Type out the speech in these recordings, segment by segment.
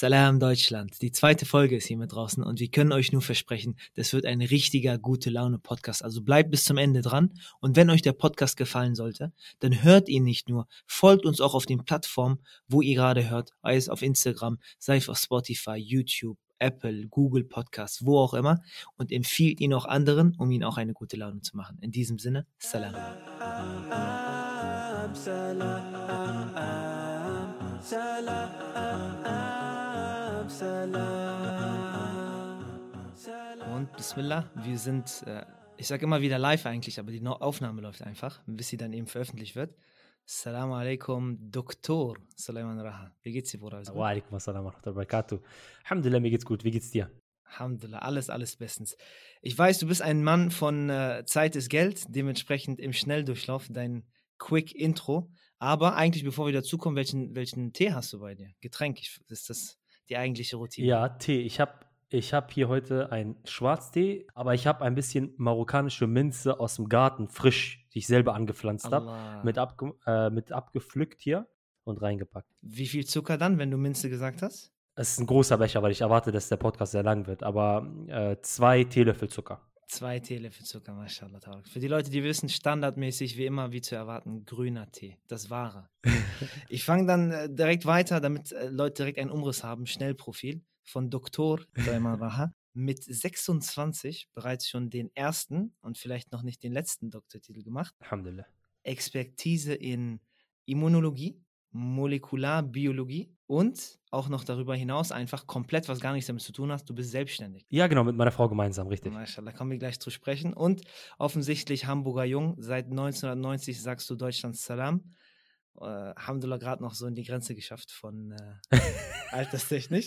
Salam Deutschland. Die zweite Folge ist hier mit draußen und wir können euch nur versprechen, das wird ein richtiger gute Laune Podcast. Also bleibt bis zum Ende dran und wenn euch der Podcast gefallen sollte, dann hört ihn nicht nur, folgt uns auch auf den Plattformen, wo ihr gerade hört, sei es auf Instagram, sei es auf Spotify, YouTube, Apple, Google Podcasts, wo auch immer und empfiehlt ihn auch anderen, um ihn auch eine gute Laune zu machen. In diesem Sinne, Salam. salam, salam. Und Bismillah, wir sind, äh, ich sage immer wieder live eigentlich, aber die Aufnahme läuft einfach, bis sie dann eben veröffentlicht wird. Assalamu alaikum, Doktor Sulaiman Raha. Wie geht's dir, Bruder? Wa alaikum assalam wa barakatuh. Alhamdulillah, mir geht's gut. Wie geht's dir? Alhamdulillah, alles, alles bestens. Ich weiß, du bist ein Mann von äh, Zeit ist Geld, dementsprechend im Schnelldurchlauf dein Quick Intro. Aber eigentlich, bevor wir dazukommen, welchen, welchen Tee hast du bei dir? Getränk, ist das die eigentliche Routine? Ja, Tee. Ich habe ich hab hier heute einen Schwarztee, aber ich habe ein bisschen marokkanische Minze aus dem Garten, frisch, die ich selber angepflanzt habe, mit, abge äh, mit abgepflückt hier und reingepackt. Wie viel Zucker dann, wenn du Minze gesagt hast? Es ist ein großer Becher, weil ich erwarte, dass der Podcast sehr lang wird, aber äh, zwei Teelöffel Zucker. Zwei Teelöffel Zucker, mashallah. Für die Leute, die wissen, standardmäßig wie immer, wie zu erwarten, grüner Tee. Das wahre. ich fange dann äh, direkt weiter, damit äh, Leute direkt einen Umriss haben. Schnellprofil von Doktor Daiman Raha. Mit 26 bereits schon den ersten und vielleicht noch nicht den letzten Doktortitel gemacht. Alhamdulillah. Expertise in Immunologie, Molekularbiologie und auch noch darüber hinaus einfach komplett was gar nichts damit zu tun hast. Du bist selbstständig. Ja, genau, mit meiner Frau gemeinsam, richtig. Da kommen wir gleich zu sprechen. Und offensichtlich Hamburger Jung. Seit 1990 sagst du Deutschlands Salam äh, Alhamdulillah gerade noch so in die Grenze geschafft von äh, alterstechnisch.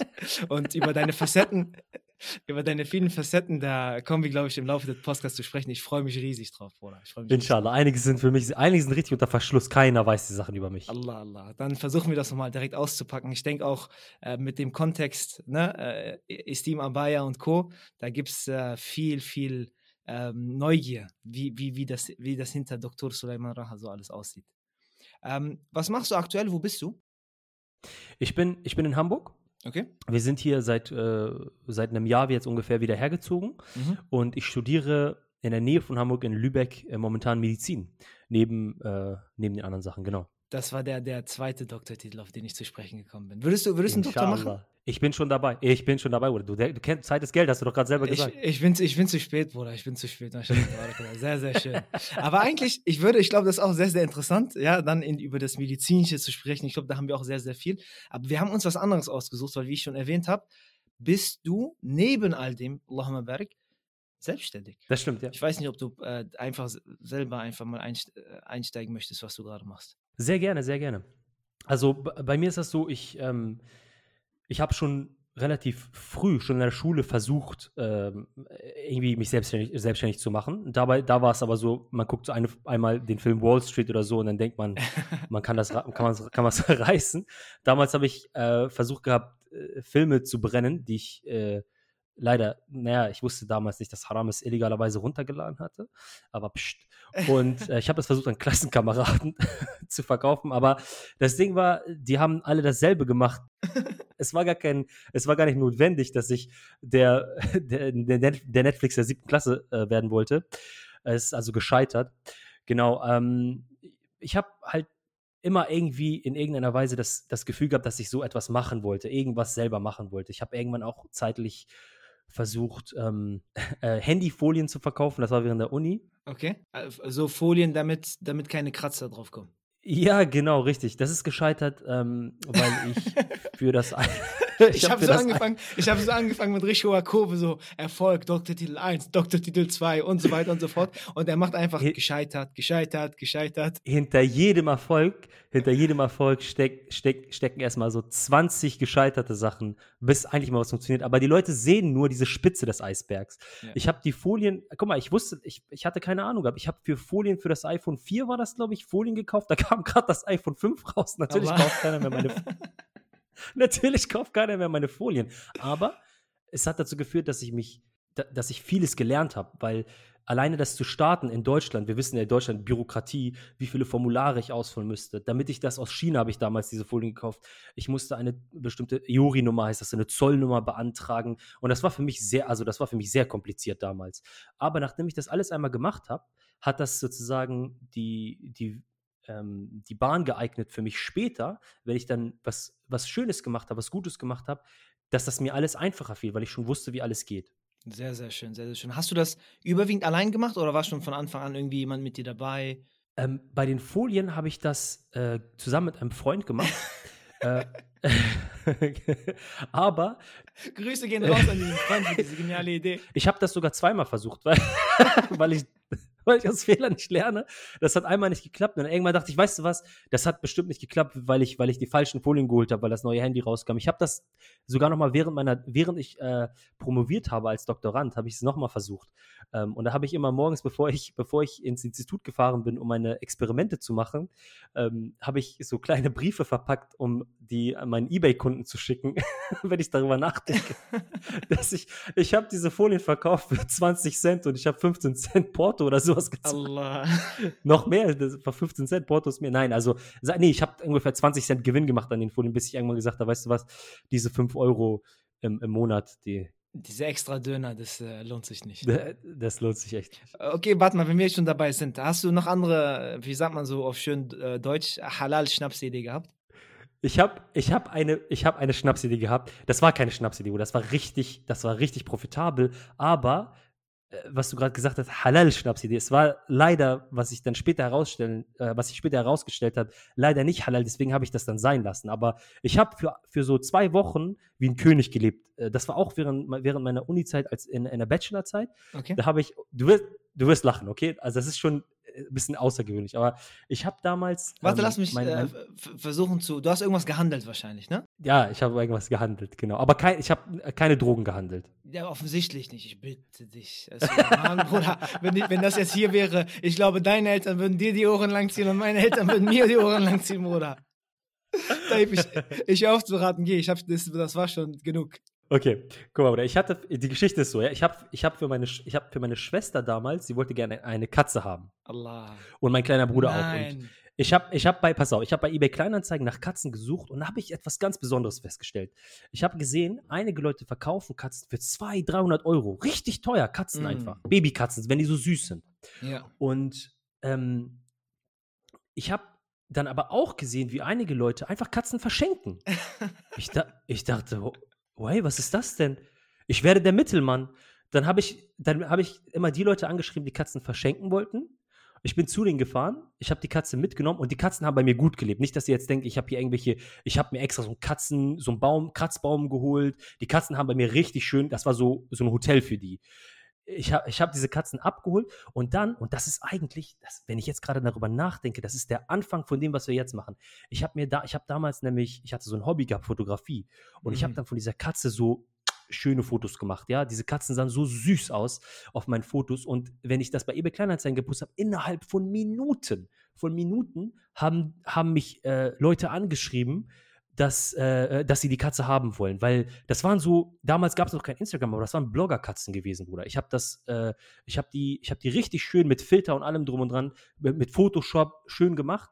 Und über deine Facetten, über deine vielen Facetten, da kommen wir, glaube ich, im Laufe des Podcasts zu sprechen. Ich freue mich riesig drauf, Bruder. Inshallah. Einige sind für mich, einige sind richtig unter Verschluss. Keiner weiß die Sachen über mich. Allah, Allah. Dann versuchen wir das nochmal direkt auszupacken. Ich denke auch äh, mit dem Kontext, ne, äh, Istim Abaya und Co., da gibt es äh, viel, viel ähm, Neugier, wie, wie, wie, das, wie das hinter Dr. Suleiman Raha so alles aussieht. Ähm, was machst du aktuell? Wo bist du? Ich bin, ich bin in Hamburg. Okay. Wir sind hier seit, äh, seit einem Jahr jetzt ungefähr wieder hergezogen mhm. und ich studiere in der Nähe von Hamburg in Lübeck äh, momentan Medizin, neben, äh, neben den anderen Sachen, genau. Das war der, der zweite Doktortitel, auf den ich zu sprechen gekommen bin. Würdest du, würdest du einen Doktor machen? Ich bin schon dabei. Ich bin schon dabei, Bruder. Du, du kennst Zeit ist Geld, hast du doch gerade selber gesagt. Ich, ich, bin, ich bin zu spät, Bruder. Ich bin zu spät. Sehr, sehr schön. Aber eigentlich, ich würde, ich glaube, das ist auch sehr, sehr interessant, ja, dann in, über das Medizinische zu sprechen. Ich glaube, da haben wir auch sehr, sehr viel. Aber wir haben uns was anderes ausgesucht, weil, wie ich schon erwähnt habe, bist du neben all dem, Allahumma barik, selbstständig. Das stimmt, ja. Ich weiß nicht, ob du äh, einfach selber einfach mal äh, einsteigen möchtest, was du gerade machst. Sehr gerne, sehr gerne. Also bei mir ist das so, ich, ähm, ich habe schon relativ früh, schon in der Schule versucht, ähm, irgendwie mich selbstständig, selbstständig zu machen. Dabei, da war es aber so, man guckt eine, einmal den Film Wall Street oder so und dann denkt man, man kann das, kann man, kann man reißen. Damals habe ich äh, versucht gehabt, äh, Filme zu brennen, die ich äh, leider, naja, ich wusste damals nicht, dass Haram es illegalerweise runtergeladen hatte, aber pst. Und äh, ich habe es versucht, an Klassenkameraden zu verkaufen, aber das Ding war, die haben alle dasselbe gemacht. es war gar kein, es war gar nicht notwendig, dass ich der, der, der Netflix der siebten Klasse äh, werden wollte. Es ist also gescheitert. Genau, ähm, ich habe halt immer irgendwie in irgendeiner Weise das, das Gefühl gehabt, dass ich so etwas machen wollte, irgendwas selber machen wollte. Ich habe irgendwann auch zeitlich versucht, ähm, äh, Handyfolien zu verkaufen. Das war während der Uni. Okay. Also Folien, damit, damit keine Kratzer draufkommen. Ja, genau, richtig. Das ist gescheitert, ähm, weil ich für das ich, habe so angefangen, ich habe so angefangen mit richtig hoher Kurve, so Erfolg, Doktortitel 1, Doktortitel 2 und so weiter und so fort. Und er macht einfach gescheitert, gescheitert, gescheitert. Hinter jedem Erfolg, hinter jedem Erfolg steck, steck, stecken erstmal so 20 gescheiterte Sachen, bis eigentlich mal was funktioniert. Aber die Leute sehen nur diese Spitze des Eisbergs. Ja. Ich habe die Folien, guck mal, ich wusste, ich, ich hatte keine Ahnung gehabt. Ich habe für Folien für das iPhone 4 war das, glaube ich, Folien gekauft. Da kam gerade das iPhone 5 raus. Natürlich kauft keiner mehr meine Natürlich kauft keiner mehr meine Folien. Aber es hat dazu geführt, dass ich mich, dass ich vieles gelernt habe, weil alleine das zu starten in Deutschland, wir wissen ja in Deutschland Bürokratie, wie viele Formulare ich ausfüllen müsste. Damit ich das aus China habe ich damals diese Folien gekauft. Ich musste eine bestimmte Juri-Nummer, heißt das, eine Zollnummer beantragen. Und das war für mich sehr, also das war für mich sehr kompliziert damals. Aber nachdem ich das alles einmal gemacht habe, hat das sozusagen die, die ähm, die Bahn geeignet für mich später, wenn ich dann was, was Schönes gemacht habe, was Gutes gemacht habe, dass das mir alles einfacher fiel, weil ich schon wusste, wie alles geht. Sehr, sehr schön, sehr, sehr schön. Hast du das überwiegend allein gemacht oder war schon von Anfang an irgendwie jemand mit dir dabei? Ähm, bei den Folien habe ich das äh, zusammen mit einem Freund gemacht. äh, aber. Grüße gehen raus an diesen Freund für diese geniale Idee. Ich habe das sogar zweimal versucht, weil, weil ich weil ich aus Fehlern nicht lerne. Das hat einmal nicht geklappt. Und dann irgendwann dachte ich, weißt du was, das hat bestimmt nicht geklappt, weil ich, weil ich die falschen Folien geholt habe, weil das neue Handy rauskam. Ich habe das sogar noch mal während meiner, während ich äh, promoviert habe als Doktorand, habe ich es noch mal versucht. Ähm, und da habe ich immer morgens, bevor ich, bevor ich ins Institut gefahren bin, um meine Experimente zu machen, ähm, habe ich so kleine Briefe verpackt, um die an meinen eBay-Kunden zu schicken, wenn ich darüber nachdenke. dass ich, ich habe diese Folien verkauft für 20 Cent und ich habe 15 Cent Porto oder sowas gezahlt. Allah. Noch mehr, das war 15 Cent Porto ist mir. Nein, also, nee, ich habe ungefähr 20 Cent Gewinn gemacht an den Folien, bis ich irgendwann gesagt habe, weißt du was, diese 5 Euro im, im Monat, die, diese extra Döner, das äh, lohnt sich nicht. Das lohnt sich echt nicht. Okay, warte mal, wenn wir schon dabei sind, hast du noch andere, wie sagt man so auf schön äh, Deutsch, Halal-Schnapsidee gehabt? Ich habe ich hab eine, hab eine Schnapsidee gehabt. Das war keine Schnapsidee, das war richtig, das war richtig profitabel, aber äh, was du gerade gesagt hast, Halal-Schnapsidee. Es war leider, was ich dann später herausstellen, äh, was sich später herausgestellt hat, leider nicht halal, deswegen habe ich das dann sein lassen. Aber ich habe für, für so zwei Wochen wie ein König gelebt. Äh, das war auch während, während meiner Uni-Zeit, als in, in der Bachelorzeit. Okay. Da habe ich, du wirst, du wirst lachen, okay? Also das ist schon ein bisschen außergewöhnlich. Aber ich habe damals. Warte, ähm, lass mich mein, äh, versuchen zu. Du hast irgendwas gehandelt wahrscheinlich, ne? Ja, ich habe irgendwas gehandelt, genau. Aber kein, ich habe äh, keine Drogen gehandelt. Ja, offensichtlich nicht. Ich bitte dich. Also, Mann, Bruder, wenn, ich, wenn das jetzt hier wäre, ich glaube, deine Eltern würden dir die Ohren langziehen und meine Eltern würden mir die Ohren langziehen, Bruder. ich, ich aufzuraten, geh, ich hab, das, das war schon genug. Okay, guck mal, Bruder, ich hatte, die Geschichte ist so, ja, ich habe ich hab für, meine, hab für meine Schwester damals, sie wollte gerne eine Katze haben. Allah. Und mein kleiner Bruder Nein. auch. Und ich habe ich hab bei, pass auf, ich habe bei eBay Kleinanzeigen nach Katzen gesucht und da habe ich etwas ganz Besonderes festgestellt. Ich habe gesehen, einige Leute verkaufen Katzen für 200, 300 Euro. Richtig teuer, Katzen mm. einfach. Babykatzen, wenn die so süß sind. Ja. Und ähm, ich habe dann aber auch gesehen, wie einige Leute einfach Katzen verschenken. ich, da, ich dachte, Why, was ist das denn? Ich werde der Mittelmann. Dann habe ich, dann habe ich immer die Leute angeschrieben, die Katzen verschenken wollten. Ich bin zu denen gefahren, ich habe die Katze mitgenommen und die Katzen haben bei mir gut gelebt. Nicht, dass ihr jetzt denkt, ich habe hier irgendwelche, ich habe mir extra so einen Katzen, so einen Baum, Kratzbaum geholt. Die Katzen haben bei mir richtig schön, das war so, so ein Hotel für die ich habe ich hab diese Katzen abgeholt und dann, und das ist eigentlich, das, wenn ich jetzt gerade darüber nachdenke, das ist der Anfang von dem, was wir jetzt machen. Ich habe mir da, ich habe damals nämlich, ich hatte so ein Hobby gehabt, Fotografie. Und mhm. ich habe dann von dieser Katze so schöne Fotos gemacht, ja. Diese Katzen sahen so süß aus auf meinen Fotos. Und wenn ich das bei eBay Kleinanzeigen gepostet habe, innerhalb von Minuten, von Minuten haben, haben mich äh, Leute angeschrieben, dass, äh, dass sie die Katze haben wollen, weil das waren so, damals gab es noch kein Instagram, aber das waren Bloggerkatzen gewesen, Bruder. Ich habe das, äh, ich habe die, ich habe die richtig schön mit Filter und allem drum und dran, mit, mit Photoshop schön gemacht.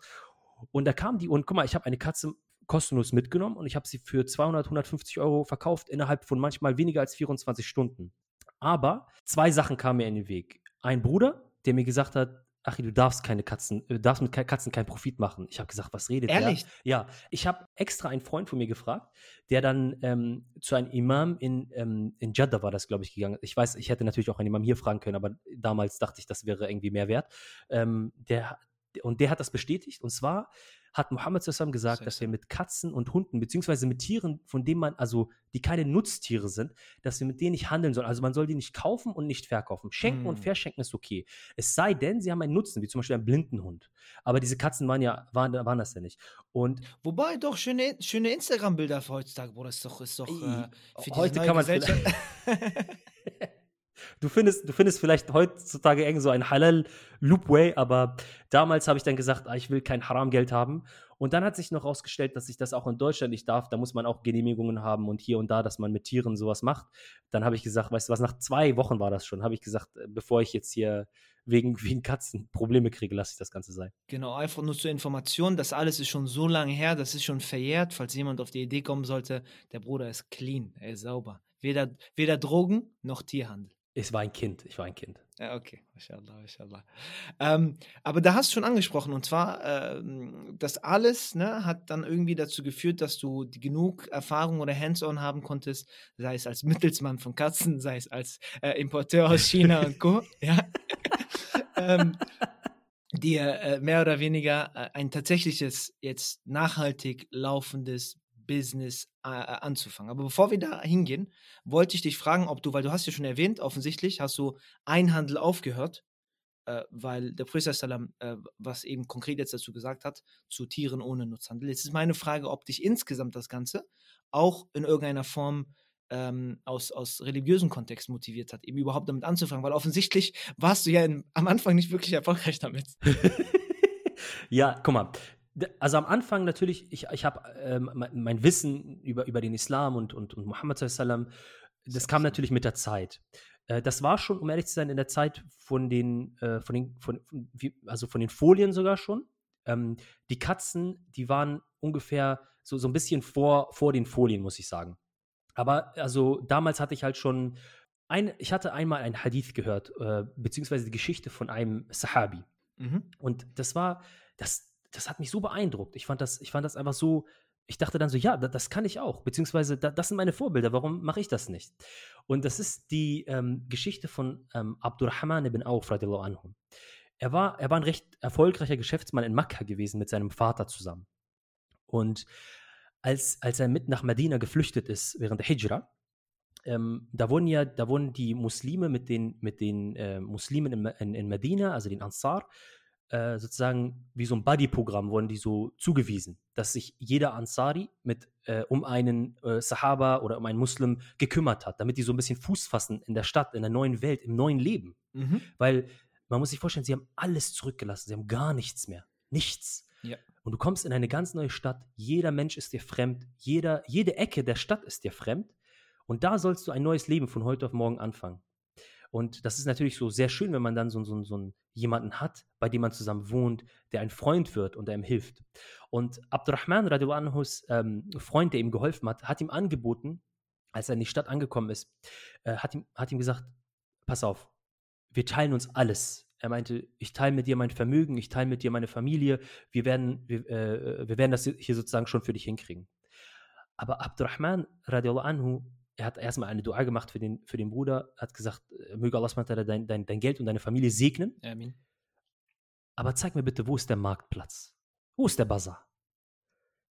Und da kam die und guck mal, ich habe eine Katze kostenlos mitgenommen und ich habe sie für 200, 150 Euro verkauft innerhalb von manchmal weniger als 24 Stunden. Aber zwei Sachen kamen mir in den Weg. Ein Bruder, der mir gesagt hat, Achi, du darfst keine Katzen, du darfst mit Katzen keinen Profit machen. Ich habe gesagt, was redet Ehrlich? der? Ja, ich habe extra einen Freund von mir gefragt, der dann ähm, zu einem Imam in, ähm, in Jeddah war das, glaube ich, gegangen. Ich weiß, ich hätte natürlich auch einen Imam hier fragen können, aber damals dachte ich, das wäre irgendwie mehr wert. Ähm, der, und der hat das bestätigt. Und zwar hat Mohammed zusammen gesagt, dass wir mit Katzen und Hunden, beziehungsweise mit Tieren, von denen man, also die keine Nutztiere sind, dass wir mit denen nicht handeln sollen. Also man soll die nicht kaufen und nicht verkaufen. Schenken mm. und hm. verschenken ist okay. Es sei denn, sie haben einen Nutzen, wie zum Beispiel einen blinden Hund. Aber diese Katzen waren ja, waren, waren das ja nicht. Und Wobei doch schöne, schöne Instagram-Bilder für heutzutage, Bruder, ist doch, ist doch äh, heute kann man Du findest, du findest vielleicht heutzutage irgend so ein Halal Loopway, aber damals habe ich dann gesagt, ah, ich will kein Haram-Geld haben. Und dann hat sich noch herausgestellt, dass ich das auch in Deutschland nicht darf. Da muss man auch Genehmigungen haben und hier und da, dass man mit Tieren sowas macht. Dann habe ich gesagt, weißt du was, nach zwei Wochen war das schon, habe ich gesagt, äh, bevor ich jetzt hier wegen, wegen Katzen Probleme kriege, lasse ich das Ganze sein. Genau, einfach nur zur Information, das alles ist schon so lange her, das ist schon verjährt. Falls jemand auf die Idee kommen sollte, der Bruder ist clean, er ist sauber. Weder, weder Drogen noch Tierhandel. Es war ein Kind, ich war ein Kind. Ja, okay, mashallah, mashallah. Ähm, aber da hast du schon angesprochen, und zwar, äh, das alles ne, hat dann irgendwie dazu geführt, dass du genug Erfahrung oder Hands-on haben konntest, sei es als Mittelsmann von Katzen, sei es als äh, Importeur aus China und Co. Ja. ähm, dir äh, mehr oder weniger äh, ein tatsächliches, jetzt nachhaltig laufendes Business äh, äh, anzufangen. Aber bevor wir da hingehen, wollte ich dich fragen, ob du, weil du hast ja schon erwähnt, offensichtlich hast du Einhandel aufgehört, äh, weil der Prophet Salam, äh, was eben konkret jetzt dazu gesagt hat, zu Tieren ohne Nutzhandel. Jetzt ist meine Frage, ob dich insgesamt das Ganze auch in irgendeiner Form ähm, aus, aus religiösen Kontext motiviert hat, eben überhaupt damit anzufangen, weil offensichtlich warst du ja in, am Anfang nicht wirklich erfolgreich damit. ja, guck mal, also am Anfang natürlich, ich, ich habe ähm, mein Wissen über, über den Islam und, und, und Muhammad sallam, das kam natürlich mit der Zeit. Äh, das war schon, um ehrlich zu sein, in der Zeit von den, äh, von den, von, also von den Folien sogar schon. Ähm, die Katzen, die waren ungefähr so, so ein bisschen vor, vor den Folien, muss ich sagen. Aber also damals hatte ich halt schon ein, ich hatte einmal ein Hadith gehört, äh, beziehungsweise die Geschichte von einem Sahabi. Mhm. Und das war, das, das hat mich so beeindruckt. Ich fand das, ich fand das einfach so, ich dachte dann so, ja, das, kann ich auch, beziehungsweise da, das sind meine Vorbilder, warum mache ich das nicht? Und das ist die ähm, Geschichte von ähm, Abdurrahman ibn Auf, anhu. Er war, er war ein recht erfolgreicher Geschäftsmann in Makkah gewesen mit seinem Vater zusammen. Und als, als er mit nach Medina geflüchtet ist während der Hijra, ähm, da wurden ja, da wurden die Muslime mit den, mit den äh, Muslimen in, in, in Medina, also den Ansar, äh, sozusagen wie so ein Buddy-Programm wurden die so zugewiesen, dass sich jeder Ansari mit äh, um einen äh, Sahaba oder um einen Muslim gekümmert hat, damit die so ein bisschen Fuß fassen in der Stadt, in der neuen Welt, im neuen Leben. Mhm. Weil man muss sich vorstellen, sie haben alles zurückgelassen, sie haben gar nichts mehr. Nichts. Ja. Und du kommst in eine ganz neue Stadt, jeder Mensch ist dir fremd, jeder, jede Ecke der Stadt ist dir fremd. Und da sollst du ein neues Leben von heute auf morgen anfangen. Und das ist natürlich so sehr schön, wenn man dann so, so, so jemanden hat, bei dem man zusammen wohnt, der ein Freund wird und der ihm hilft. Und Abdurrahman Anhus ähm, Freund, der ihm geholfen hat, hat ihm angeboten, als er in die Stadt angekommen ist, äh, hat, ihm, hat ihm gesagt, pass auf, wir teilen uns alles. Er meinte, ich teile mit dir mein Vermögen, ich teile mit dir meine Familie, wir werden, wir, äh, wir werden das hier sozusagen schon für dich hinkriegen. Aber Abdurrahman anhu er hat erstmal eine Dua gemacht für den, für den Bruder, hat gesagt, äh, möge Allah dein, dein, dein Geld und deine Familie segnen. Amen. Aber zeig mir bitte, wo ist der Marktplatz? Wo ist der Bazar?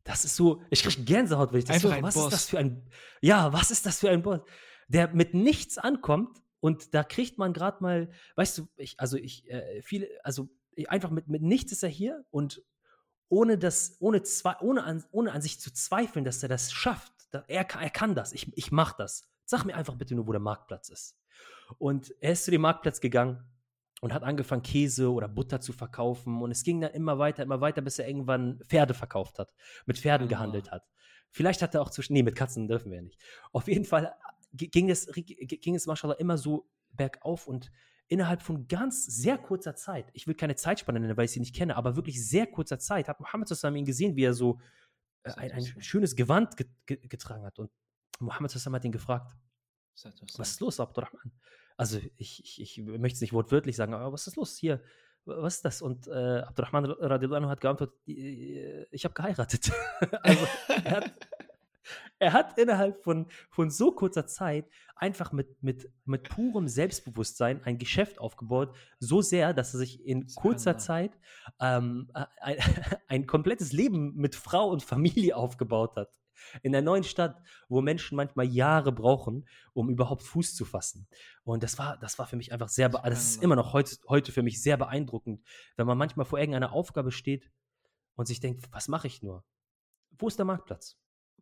Das ist so, ich kriege Gänsehaut, wenn ich das Einfach so, was Boss. ist das für ein, ja, was ist das für ein Boss, der mit nichts ankommt und da kriegt man gerade mal, weißt du, ich, also ich, äh, viele, also einfach mit, mit nichts ist er hier und ohne das, ohne, zwei, ohne, an, ohne an sich zu zweifeln, dass er das schafft, er, er kann das, ich, ich mach das. Sag mir einfach bitte nur, wo der Marktplatz ist. Und er ist zu dem Marktplatz gegangen und hat angefangen, Käse oder Butter zu verkaufen. Und es ging dann immer weiter, immer weiter, bis er irgendwann Pferde verkauft hat, mit Pferden oh. gehandelt hat. Vielleicht hat er auch zwischen, nee, mit Katzen dürfen wir ja nicht. Auf jeden Fall ging es, ging es, mashallah, immer so bergauf und innerhalb von ganz sehr kurzer Zeit, ich will keine Zeitspanne nennen, weil ich sie nicht kenne, aber wirklich sehr kurzer Zeit hat Mohammed zusammen ihn gesehen, wie er so äh, ein, ein schönes Gewand ge ge getragen hat. Und Mohammed Sassam hat ihn gefragt, was ist los, Abdurrahman? Also ich, ich, ich möchte es nicht wortwörtlich sagen, aber was ist los hier? Was ist das? Und äh, Abdurrahman hat geantwortet, ich habe geheiratet. also er hat, er hat innerhalb von, von so kurzer Zeit einfach mit, mit, mit purem Selbstbewusstsein ein Geschäft aufgebaut, so sehr, dass er sich in kurzer Zeit ähm, ein, ein komplettes Leben mit Frau und Familie aufgebaut hat in der neuen Stadt, wo Menschen manchmal Jahre brauchen, um überhaupt Fuß zu fassen. Und das war, das war für mich einfach sehr, das ist immer noch heute, heute für mich sehr beeindruckend, wenn man manchmal vor irgendeiner Aufgabe steht und sich denkt, was mache ich nur? Wo ist der Marktplatz?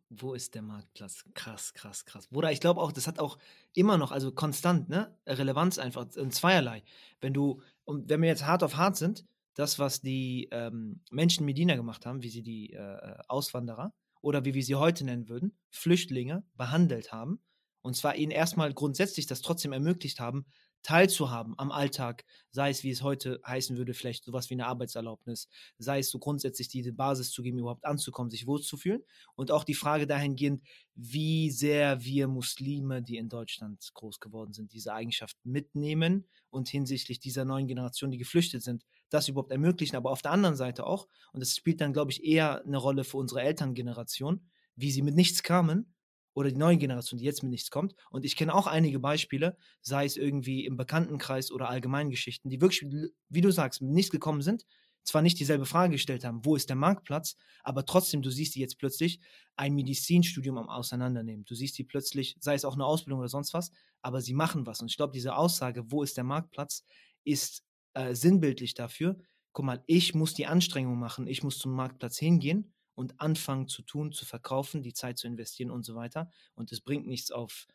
Wo ist der Marktplatz? Krass, krass, krass. Bruder, ich glaube auch, das hat auch immer noch, also konstant, ne? Relevanz einfach in zweierlei. Wenn du, und wenn wir jetzt hart auf hart sind, das, was die ähm, Menschen in Medina gemacht haben, wie sie die äh, Auswanderer oder wie wir sie heute nennen würden, Flüchtlinge behandelt haben, und zwar ihnen erstmal grundsätzlich das trotzdem ermöglicht haben, teilzuhaben am Alltag, sei es, wie es heute heißen würde, vielleicht sowas wie eine Arbeitserlaubnis, sei es so grundsätzlich diese Basis zu geben, überhaupt anzukommen, sich wohlzufühlen. Und auch die Frage dahingehend, wie sehr wir Muslime, die in Deutschland groß geworden sind, diese Eigenschaft mitnehmen und hinsichtlich dieser neuen Generation, die geflüchtet sind, das überhaupt ermöglichen. Aber auf der anderen Seite auch, und das spielt dann, glaube ich, eher eine Rolle für unsere Elterngeneration, wie sie mit nichts kamen oder die neue Generation, die jetzt mit nichts kommt. Und ich kenne auch einige Beispiele, sei es irgendwie im Bekanntenkreis oder allgemeinen Geschichten, die wirklich, wie du sagst, mit nichts gekommen sind, zwar nicht dieselbe Frage gestellt haben, wo ist der Marktplatz, aber trotzdem, du siehst die jetzt plötzlich ein Medizinstudium am Auseinandernehmen. Du siehst die plötzlich, sei es auch eine Ausbildung oder sonst was, aber sie machen was. Und ich glaube, diese Aussage, wo ist der Marktplatz, ist äh, sinnbildlich dafür. Guck mal, ich muss die Anstrengung machen, ich muss zum Marktplatz hingehen und anfangen zu tun, zu verkaufen, die Zeit zu investieren und so weiter. Und es bringt nichts auf,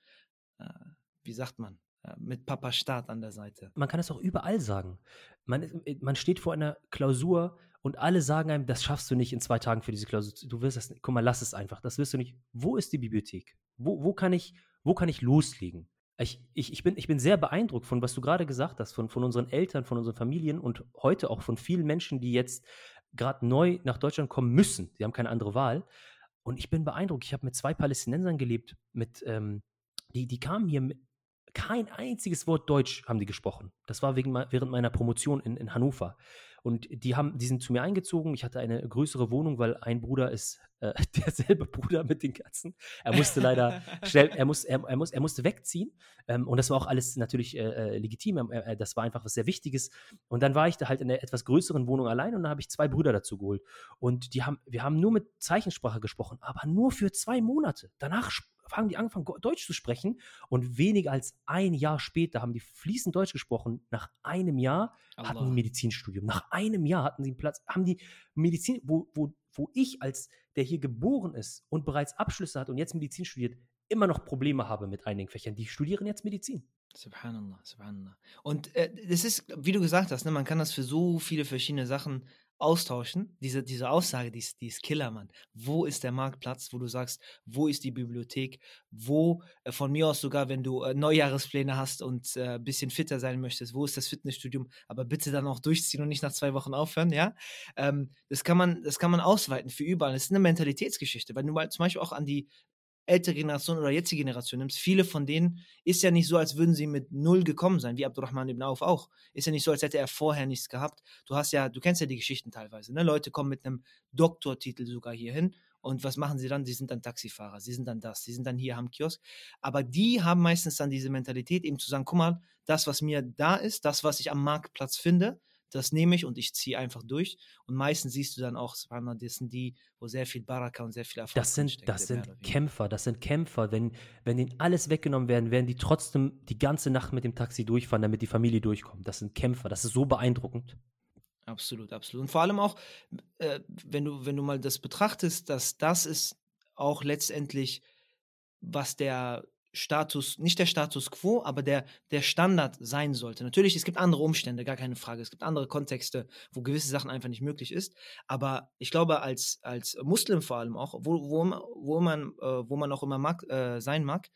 äh, wie sagt man, äh, mit Papa Staat an der Seite. Man kann es auch überall sagen. Man, äh, man steht vor einer Klausur und alle sagen einem, das schaffst du nicht in zwei Tagen für diese Klausur. Du wirst das, guck mal, lass es einfach. Das wirst du nicht. Wo ist die Bibliothek? Wo, wo, kann, ich, wo kann ich loslegen? Ich, ich, ich, bin, ich bin sehr beeindruckt von, was du gerade gesagt hast, von, von unseren Eltern, von unseren Familien und heute auch von vielen Menschen, die jetzt gerade neu nach Deutschland kommen müssen. Sie haben keine andere Wahl. Und ich bin beeindruckt. Ich habe mit zwei Palästinensern gelebt, mit, ähm, die, die kamen hier mit, kein einziges Wort Deutsch haben die gesprochen. Das war wegen, während meiner Promotion in, in Hannover. Und die haben, die sind zu mir eingezogen. Ich hatte eine größere Wohnung, weil ein Bruder ist äh, derselbe Bruder mit den Katzen. Er musste leider schnell, er, muss, er, er, muss, er musste wegziehen. Ähm, und das war auch alles natürlich äh, äh legitim. Äh, das war einfach was sehr Wichtiges. Und dann war ich da halt in einer etwas größeren Wohnung allein und dann habe ich zwei Brüder dazu geholt. Und die haben, wir haben nur mit Zeichensprache gesprochen, aber nur für zwei Monate. Danach haben die angefangen, Deutsch zu sprechen. Und weniger als ein Jahr später haben die fließend Deutsch gesprochen. Nach einem Jahr Allah. hatten die Medizinstudium. Nach einem Jahr hatten sie einen Platz, haben die Medizin, wo, wo, wo ich als der hier geboren ist und bereits Abschlüsse hat und jetzt Medizin studiert, immer noch Probleme habe mit einigen Fächern. Die studieren jetzt Medizin. Subhanallah, subhanallah. Und äh, das ist, wie du gesagt hast, ne, man kann das für so viele verschiedene Sachen austauschen. Diese, diese Aussage, die ist, die ist Killer, Mann. Wo ist der Marktplatz, wo du sagst, wo ist die Bibliothek, wo, äh, von mir aus sogar, wenn du äh, Neujahrespläne hast und ein äh, bisschen fitter sein möchtest, wo ist das Fitnessstudium, aber bitte dann auch durchziehen und nicht nach zwei Wochen aufhören, ja. Ähm, das, kann man, das kann man ausweiten für überall. Das ist eine Mentalitätsgeschichte, weil du mal zum Beispiel auch an die ältere Generation oder jetzige Generation nimmst, viele von denen ist ja nicht so, als würden sie mit null gekommen sein, wie Abdurrahman ibn Auf auch. Ist ja nicht so, als hätte er vorher nichts gehabt. Du hast ja, du kennst ja die Geschichten teilweise, ne? Leute kommen mit einem Doktortitel sogar hier hin und was machen sie dann? Sie sind dann Taxifahrer, sie sind dann das, sie sind dann hier am Kiosk. Aber die haben meistens dann diese Mentalität, eben zu sagen, guck mal, das, was mir da ist, das, was ich am Marktplatz finde, das nehme ich und ich ziehe einfach durch. Und meistens siehst du dann auch, das sind die, wo sehr viel Baraka und sehr viel Erfolg Das sind, steckt, das sind Kämpfer, das sind Kämpfer. Wenn, wenn denen alles weggenommen werden, werden die trotzdem die ganze Nacht mit dem Taxi durchfahren, damit die Familie durchkommt. Das sind Kämpfer, das ist so beeindruckend. Absolut, absolut. Und vor allem auch, äh, wenn, du, wenn du mal das betrachtest, dass das ist auch letztendlich, was der Status, nicht der Status quo, aber der, der Standard sein sollte. Natürlich, es gibt andere Umstände, gar keine Frage. Es gibt andere Kontexte, wo gewisse Sachen einfach nicht möglich ist. Aber ich glaube, als, als Muslim vor allem auch, wo, wo, wo, man, äh, wo man auch immer mag, äh, sein mag,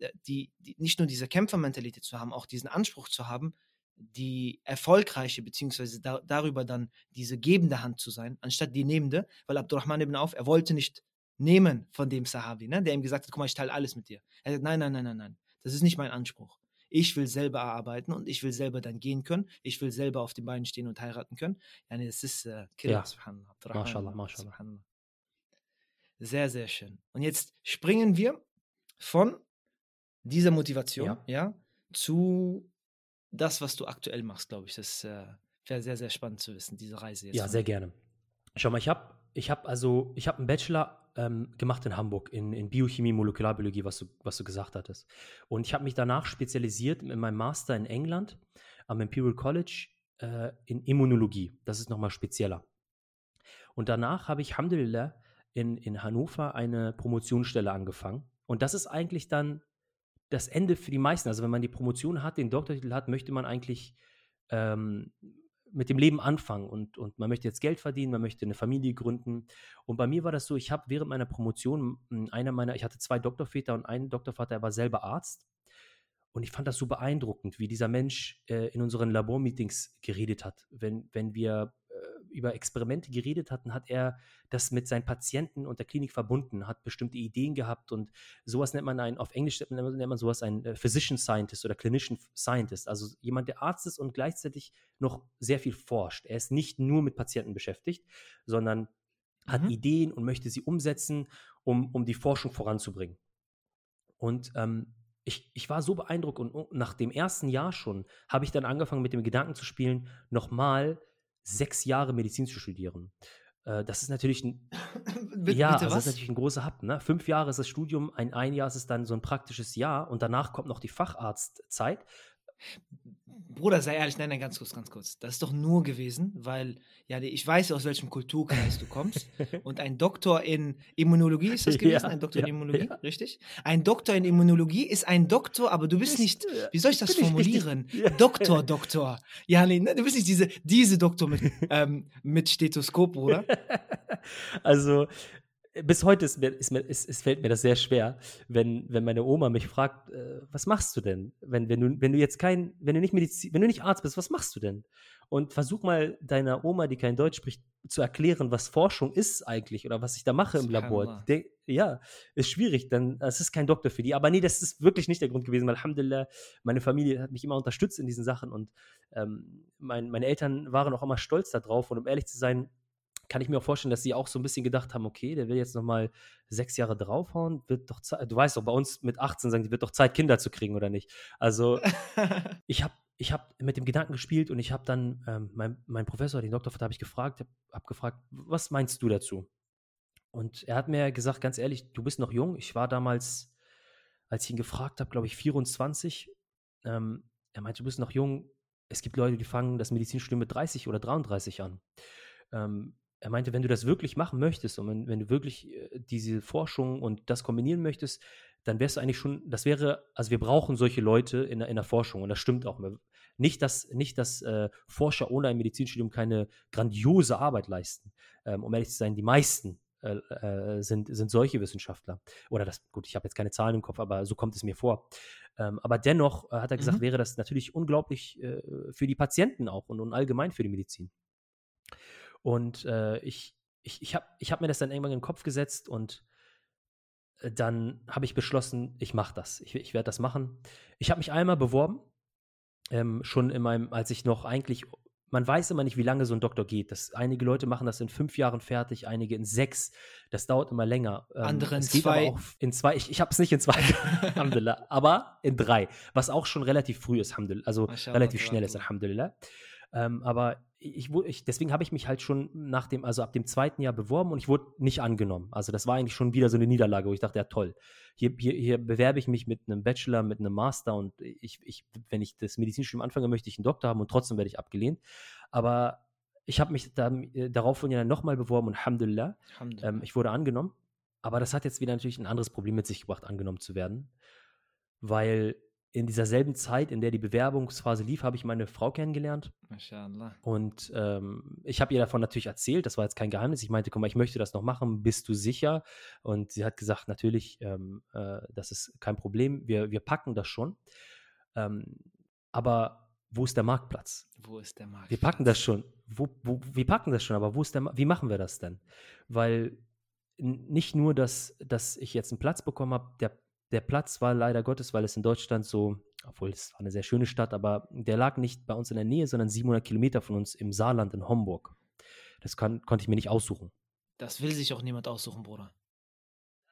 äh, die, die, nicht nur diese Kämpfermentalität zu haben, auch diesen Anspruch zu haben, die erfolgreiche, beziehungsweise da, darüber dann diese gebende Hand zu sein, anstatt die nehmende, weil Abdurrahman ibn Auf, er wollte nicht nehmen von dem Sahabi, ne, der ihm gesagt hat, guck mal, ich teile alles mit dir. Er sagt, nein, nein, nein, nein, nein, das ist nicht mein Anspruch. Ich will selber arbeiten und ich will selber dann gehen können. Ich will selber auf den Beinen stehen und heiraten können. Ja, nee, das ist äh, Killer, ja. subhanallah. Mashallah, mashallah. Sehr, sehr schön. Und jetzt springen wir von dieser Motivation, ja, ja zu das, was du aktuell machst, glaube ich. Das äh, wäre sehr, sehr spannend zu wissen, diese Reise jetzt. Ja, sehr gerne. Schau mal, ich habe ich hab also, ich habe einen Bachelor ähm, gemacht in Hamburg in, in Biochemie, Molekularbiologie, was du, was du gesagt hattest. Und ich habe mich danach spezialisiert in meinem Master in England am Imperial College äh, in Immunologie. Das ist nochmal spezieller. Und danach habe ich, Alhamdulillah, in, in Hannover eine Promotionsstelle angefangen. Und das ist eigentlich dann das Ende für die meisten. Also wenn man die Promotion hat, den Doktortitel hat, möchte man eigentlich ähm, mit dem Leben anfangen und, und man möchte jetzt Geld verdienen, man möchte eine Familie gründen. Und bei mir war das so, ich habe während meiner Promotion, einer meiner, ich hatte zwei Doktorväter und einen Doktorvater, er war selber Arzt. Und ich fand das so beeindruckend, wie dieser Mensch äh, in unseren Labormeetings geredet hat. Wenn, wenn wir über Experimente geredet hatten, hat er das mit seinen Patienten und der Klinik verbunden, hat bestimmte Ideen gehabt und sowas nennt man ein, auf Englisch nennt man sowas ein äh, Physician Scientist oder Clinician Scientist, also jemand, der Arzt ist und gleichzeitig noch sehr viel forscht. Er ist nicht nur mit Patienten beschäftigt, sondern hat mhm. Ideen und möchte sie umsetzen, um, um die Forschung voranzubringen. Und ähm, ich, ich war so beeindruckt und nach dem ersten Jahr schon habe ich dann angefangen mit dem Gedanken zu spielen, nochmal sechs Jahre Medizin zu studieren. Äh, das ist natürlich ein, ja, also das ist natürlich ein großer Hub. Ne? Fünf Jahre ist das Studium, ein, ein Jahr ist es dann so ein praktisches Jahr und danach kommt noch die Facharztzeit. Bruder, sei ehrlich, nein, nein, ganz kurz, ganz kurz. Das ist doch nur gewesen, weil, ja, ich weiß, aus welchem Kulturkreis du kommst. Und ein Doktor in Immunologie ist das gewesen? Ja, ein Doktor ja, in Immunologie, ja. richtig? Ein Doktor in Immunologie ist ein Doktor, aber du bist nicht, wie soll ich das formulieren? Doktor, Doktor. Ja, nee, ne, du bist nicht diese, diese Doktor mit, ähm, mit Stethoskop, Bruder. Also, bis heute ist mir, ist mir, ist, ist, fällt mir das sehr schwer, wenn, wenn meine Oma mich fragt, äh, was machst du denn? Wenn, wenn, du, wenn du jetzt kein, wenn du nicht Medizin, wenn du nicht Arzt bist, was machst du denn? Und versuch mal deiner Oma, die kein Deutsch spricht, zu erklären, was Forschung ist eigentlich oder was ich da mache im Labor. Der, ja, ist schwierig, dann es ist kein Doktor für die. Aber nee, das ist wirklich nicht der Grund gewesen, weil Alhamdulillah, meine Familie hat mich immer unterstützt in diesen Sachen und ähm, mein, meine Eltern waren auch immer stolz darauf. Und um ehrlich zu sein, kann ich mir auch vorstellen, dass sie auch so ein bisschen gedacht haben, okay, der will jetzt nochmal sechs Jahre draufhauen, wird doch Zeit, du weißt doch, bei uns mit 18 sagen die, wird doch Zeit, Kinder zu kriegen oder nicht. Also ich habe ich hab mit dem Gedanken gespielt und ich habe dann, ähm, mein, mein Professor, den Doktorvater, habe ich gefragt, habe hab gefragt, was meinst du dazu? Und er hat mir gesagt, ganz ehrlich, du bist noch jung. Ich war damals, als ich ihn gefragt habe, glaube ich, 24. Ähm, er meinte, du bist noch jung. Es gibt Leute, die fangen das Medizinstudium mit 30 oder 33 an. Ähm, er meinte, wenn du das wirklich machen möchtest und wenn, wenn du wirklich äh, diese Forschung und das kombinieren möchtest, dann wärst du eigentlich schon, das wäre, also wir brauchen solche Leute in, in der Forschung und das stimmt auch. Nicht, dass, nicht, dass äh, Forscher ohne ein Medizinstudium keine grandiose Arbeit leisten. Ähm, um ehrlich zu sein, die meisten äh, äh, sind, sind solche Wissenschaftler. Oder das, gut, ich habe jetzt keine Zahlen im Kopf, aber so kommt es mir vor. Ähm, aber dennoch, äh, hat er gesagt, mhm. wäre das natürlich unglaublich für die Patienten auch und, und allgemein für die Medizin. Und äh, ich, ich, ich habe ich hab mir das dann irgendwann in den Kopf gesetzt und äh, dann habe ich beschlossen, ich mache das. Ich, ich werde das machen. Ich habe mich einmal beworben, ähm, schon in meinem, als ich noch eigentlich, man weiß immer nicht, wie lange so ein Doktor geht. Das, einige Leute machen das in fünf Jahren fertig, einige in sechs. Das dauert immer länger. Ähm, Andere in zwei. in zwei. Ich, ich habe es nicht in zwei, aber in drei. Was auch schon relativ früh ist, Alhamdulillah. Also relativ schnell ist, Alhamdulillah. Ähm, aber ich, ich, deswegen habe ich mich halt schon nach dem, also ab dem zweiten Jahr beworben und ich wurde nicht angenommen. Also das war eigentlich schon wieder so eine Niederlage, wo ich dachte, ja toll, hier, hier, hier bewerbe ich mich mit einem Bachelor, mit einem Master und ich, ich, wenn ich das Medizinstudium anfange, möchte ich einen Doktor haben und trotzdem werde ich abgelehnt. Aber ich habe mich da, äh, darauf ja nochmal beworben und Alhamdulillah, Alhamdulillah. Ähm, ich wurde angenommen. Aber das hat jetzt wieder natürlich ein anderes Problem mit sich gebracht, angenommen zu werden, weil in dieser selben Zeit, in der die Bewerbungsphase lief, habe ich meine Frau kennengelernt. Mashallah. Und ähm, ich habe ihr davon natürlich erzählt, das war jetzt kein Geheimnis. Ich meinte, guck mal, ich möchte das noch machen, bist du sicher? Und sie hat gesagt, natürlich, ähm, äh, das ist kein Problem, wir, wir packen das schon. Ähm, aber wo ist der Marktplatz? Wo ist der Marktplatz? Wir packen das schon. Wo, wo, wir packen das schon, aber wo ist der, wie machen wir das denn? Weil nicht nur, dass, dass ich jetzt einen Platz bekommen habe, der der Platz war leider Gottes, weil es in Deutschland so, obwohl es war eine sehr schöne Stadt, aber der lag nicht bei uns in der Nähe, sondern 700 Kilometer von uns im Saarland in Homburg. Das kann, konnte ich mir nicht aussuchen. Das will sich auch niemand aussuchen, Bruder.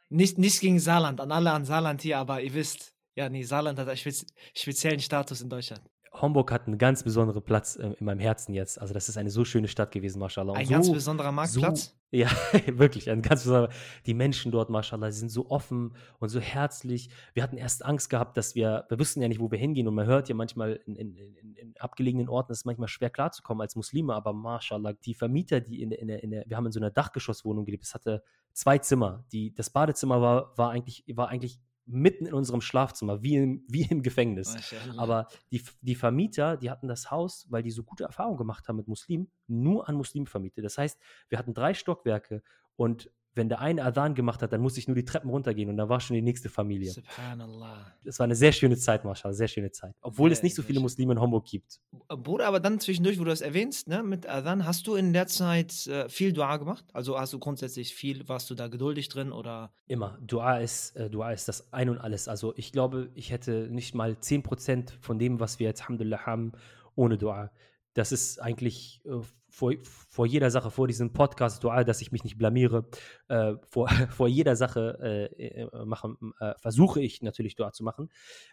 Nicht, nicht gegen Saarland, an alle an Saarland hier, aber ihr wisst, ja, nee, Saarland hat einen speziellen Status in Deutschland. Homburg hat einen ganz besonderen Platz äh, in meinem Herzen jetzt. Also das ist eine so schöne Stadt gewesen, Mashallah. Und Ein so, ganz besonderer Marktplatz. So, ja, wirklich, ein ganz besonderer. Die Menschen dort, Mashallah, sind so offen und so herzlich. Wir hatten erst Angst gehabt, dass wir, wir wussten ja nicht, wo wir hingehen. Und man hört ja manchmal in, in, in, in abgelegenen Orten, ist es manchmal schwer klarzukommen als Muslime. Aber Mashallah, die Vermieter, die in, in, in der, wir haben in so einer Dachgeschosswohnung gelebt, es hatte zwei Zimmer. Die, das Badezimmer war, war, eigentlich, war eigentlich mitten in unserem Schlafzimmer, wie im, wie im Gefängnis. Aber die, die Vermieter, die hatten das Haus, weil die so gute Erfahrungen gemacht haben mit Muslimen, nur an Muslimen vermietet. Das heißt, wir hatten drei Stockwerke und wenn der eine Adhan gemacht hat, dann musste ich nur die Treppen runtergehen und da war schon die nächste Familie. Subhanallah. Es war eine sehr schöne Zeit, Marshall, sehr schöne Zeit. Obwohl es Sehr, nicht so viele. Muslime in Homburg gibt. Bruder, aber dann zwischendurch, wo du das erwähnst, ne, mit Adhan, hast du in der Zeit äh, viel Dua gemacht? Also hast du grundsätzlich viel, warst du da geduldig drin oder? Immer. Dua ist, äh, Dua ist das Ein und Alles. Also ich glaube, ich hätte nicht mal 10% von dem, was wir jetzt, Alhamdulillah, haben, ohne Dua. Das ist eigentlich äh, vor, vor jeder Sache, vor diesem Podcast, Dua, dass ich mich nicht blamiere, äh, vor, vor jeder Sache äh, äh, machen, äh, versuche ich natürlich Dua zu machen.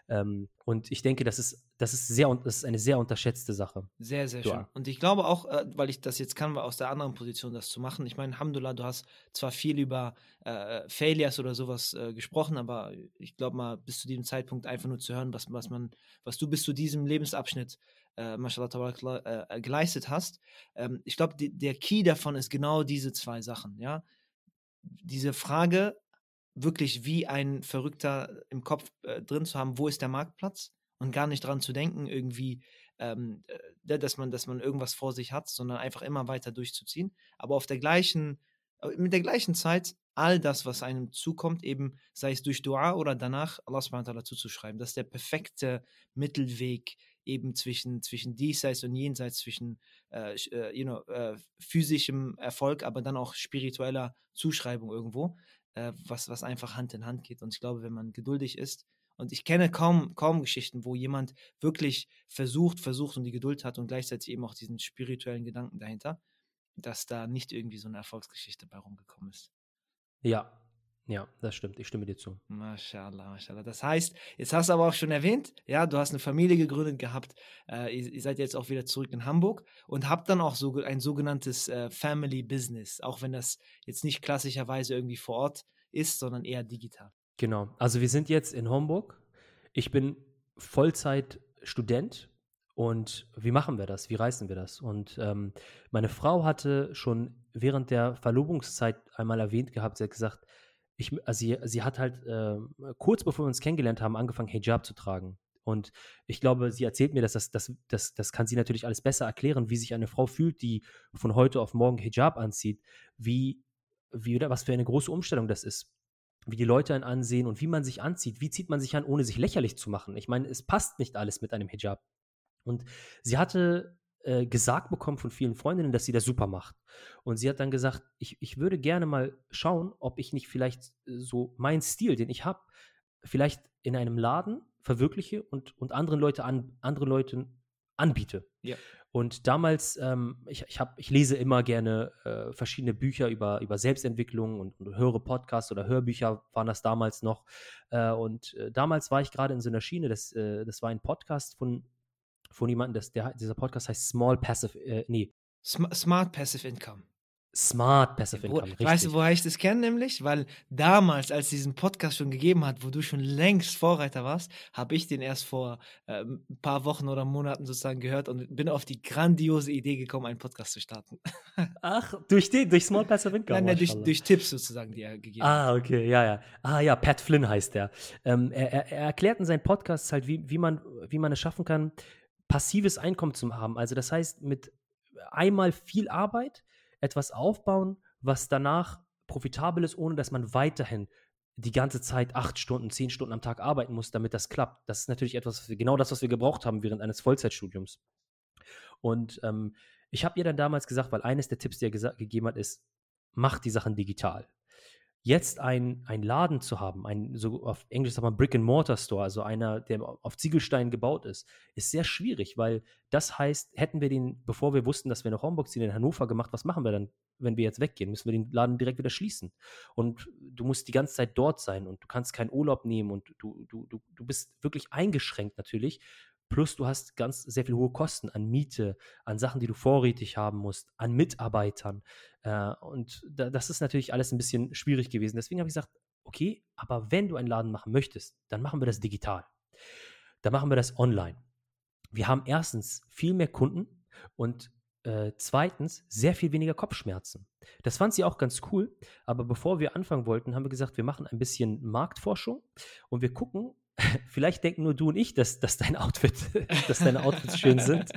Ähm, und ich denke, das ist, das ist sehr, das ist eine sehr unterschätzte Sache. Sehr, sehr Dua. schön. Und ich glaube auch, äh, weil ich das jetzt kann, war aus der anderen Position das zu machen. Ich meine, Alhamdulillah, du hast zwar viel über äh, Failures oder sowas äh, gesprochen, aber ich glaube mal, bis zu diesem Zeitpunkt einfach nur zu hören, was, was man, was du bis zu diesem Lebensabschnitt, äh, mashallah, tabarakallah, äh, geleistet hast. Ähm, ich glaube, der Key davon ist genau diese zwei Sachen, ja. Diese Frage, wirklich wie ein Verrückter im Kopf äh, drin zu haben, wo ist der Marktplatz? Und gar nicht dran zu denken, irgendwie, ähm, äh, dass, man, dass man irgendwas vor sich hat, sondern einfach immer weiter durchzuziehen. Aber auf der gleichen, äh, mit der gleichen Zeit all das, was einem zukommt, eben sei es durch Dua oder danach Allah subhanahu wa ta'ala zuzuschreiben. Das ist der perfekte Mittelweg eben zwischen, zwischen diesseits und jenseits, zwischen äh, äh, you know, äh, physischem Erfolg, aber dann auch spiritueller Zuschreibung irgendwo, äh, was, was einfach Hand in Hand geht. Und ich glaube, wenn man geduldig ist, und ich kenne kaum, kaum Geschichten, wo jemand wirklich versucht, versucht und die Geduld hat und gleichzeitig eben auch diesen spirituellen Gedanken dahinter, dass da nicht irgendwie so eine Erfolgsgeschichte bei rumgekommen ist. Ja, ja, das stimmt. Ich stimme dir zu. Mashallah, mashallah. Das heißt, jetzt hast du aber auch schon erwähnt, ja, du hast eine Familie gegründet gehabt, äh, ihr, ihr seid jetzt auch wieder zurück in Hamburg und habt dann auch so ein sogenanntes äh, Family Business, auch wenn das jetzt nicht klassischerweise irgendwie vor Ort ist, sondern eher digital. Genau. Also wir sind jetzt in Homburg. Ich bin Vollzeit-Student. Und wie machen wir das? Wie reißen wir das? Und ähm, meine Frau hatte schon während der Verlobungszeit einmal erwähnt gehabt, sie hat gesagt, ich, also sie, sie hat halt ähm, kurz bevor wir uns kennengelernt haben, angefangen, Hijab zu tragen. Und ich glaube, sie erzählt mir, dass das, das, das, das kann sie natürlich alles besser erklären, wie sich eine Frau fühlt, die von heute auf morgen Hijab anzieht, wie, wie was für eine große Umstellung das ist wie die Leute einen ansehen und wie man sich anzieht. Wie zieht man sich an, ohne sich lächerlich zu machen? Ich meine, es passt nicht alles mit einem Hijab. Und sie hatte äh, gesagt bekommen von vielen Freundinnen, dass sie das super macht. Und sie hat dann gesagt, ich, ich würde gerne mal schauen, ob ich nicht vielleicht so meinen Stil, den ich habe, vielleicht in einem Laden verwirkliche und, und anderen Leute an, andere Leuten anbiete. Ja. Und damals, ähm, ich, ich, hab, ich lese immer gerne äh, verschiedene Bücher über, über Selbstentwicklung und, und höre Podcasts oder Hörbücher waren das damals noch. Äh, und äh, damals war ich gerade in so einer Schiene, das, äh, das war ein Podcast von, von jemandem, das, der, dieser Podcast heißt Small Passive, äh, nee, Sm Smart Passive Income. Smart Passive Wo, Income, richtig. weißt du, woher ich das kenne nämlich? Weil damals, als es diesen Podcast schon gegeben hat, wo du schon längst Vorreiter warst, habe ich den erst vor äh, ein paar Wochen oder Monaten sozusagen gehört und bin auf die grandiose Idee gekommen, einen Podcast zu starten. Ach, durch den, durch Small Passive Income. Nein, nein, durch, durch Tipps sozusagen, die er gegeben hat. Ah, okay, ja, ja. Ah, ja, Pat Flynn heißt der. Ähm, er, er, er erklärt in seinen Podcasts halt, wie, wie, man, wie man es schaffen kann, passives Einkommen zu haben. Also, das heißt, mit einmal viel Arbeit etwas aufbauen, was danach profitabel ist, ohne dass man weiterhin die ganze Zeit acht Stunden, zehn Stunden am Tag arbeiten muss, damit das klappt. Das ist natürlich etwas, genau das, was wir gebraucht haben während eines Vollzeitstudiums. Und ähm, ich habe ihr dann damals gesagt, weil eines der Tipps, die er gegeben hat, ist, mach die Sachen digital. Jetzt ein, ein Laden zu haben, ein, so auf Englisch sagt man Brick-and-Mortar-Store, also einer, der auf Ziegelsteinen gebaut ist, ist sehr schwierig, weil das heißt, hätten wir den, bevor wir wussten, dass wir Homburg ziehen, in Hannover gemacht, was machen wir dann, wenn wir jetzt weggehen? Müssen wir den Laden direkt wieder schließen. Und du musst die ganze Zeit dort sein und du kannst keinen Urlaub nehmen und du, du, du, du bist wirklich eingeschränkt natürlich, Plus du hast ganz sehr viel hohe Kosten an Miete, an Sachen, die du vorrätig haben musst, an Mitarbeitern. Äh, und da, das ist natürlich alles ein bisschen schwierig gewesen. Deswegen habe ich gesagt, okay, aber wenn du einen Laden machen möchtest, dann machen wir das digital. Dann machen wir das online. Wir haben erstens viel mehr Kunden und äh, zweitens sehr viel weniger Kopfschmerzen. Das fand sie auch ganz cool, aber bevor wir anfangen wollten, haben wir gesagt, wir machen ein bisschen Marktforschung und wir gucken, vielleicht denken nur du und ich, dass, dass dein Outfit, dass deine Outfits schön sind.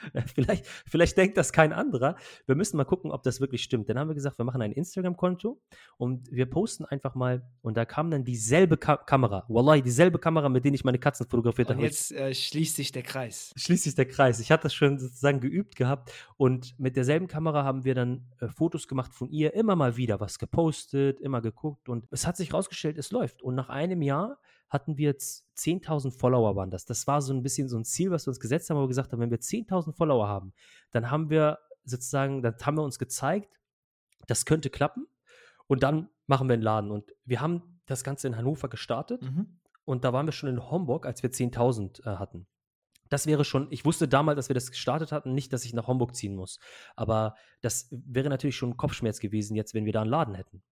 Vielleicht, vielleicht denkt das kein anderer. Wir müssen mal gucken, ob das wirklich stimmt. Dann haben wir gesagt, wir machen ein Instagram-Konto und wir posten einfach mal. Und da kam dann dieselbe Ka Kamera. Wallahi, dieselbe Kamera, mit der ich meine Katzen fotografiert habe. Und jetzt äh, schließt sich der Kreis. Schließt sich der Kreis. Ich hatte das schon sozusagen geübt gehabt. Und mit derselben Kamera haben wir dann äh, Fotos gemacht von ihr, immer mal wieder was gepostet, immer geguckt. Und es hat sich rausgestellt, es läuft. Und nach einem Jahr hatten wir jetzt 10.000 Follower waren das. Das war so ein bisschen so ein Ziel, was wir uns gesetzt haben, wo wir gesagt haben, wenn wir 10.000 Follower haben, dann haben wir sozusagen, dann haben wir uns gezeigt, das könnte klappen und dann machen wir einen Laden. Und wir haben das Ganze in Hannover gestartet mhm. und da waren wir schon in Homburg, als wir 10.000 äh, hatten. Das wäre schon, ich wusste damals, dass wir das gestartet hatten, nicht, dass ich nach Homburg ziehen muss. Aber das wäre natürlich schon ein Kopfschmerz gewesen, jetzt, wenn wir da einen Laden hätten.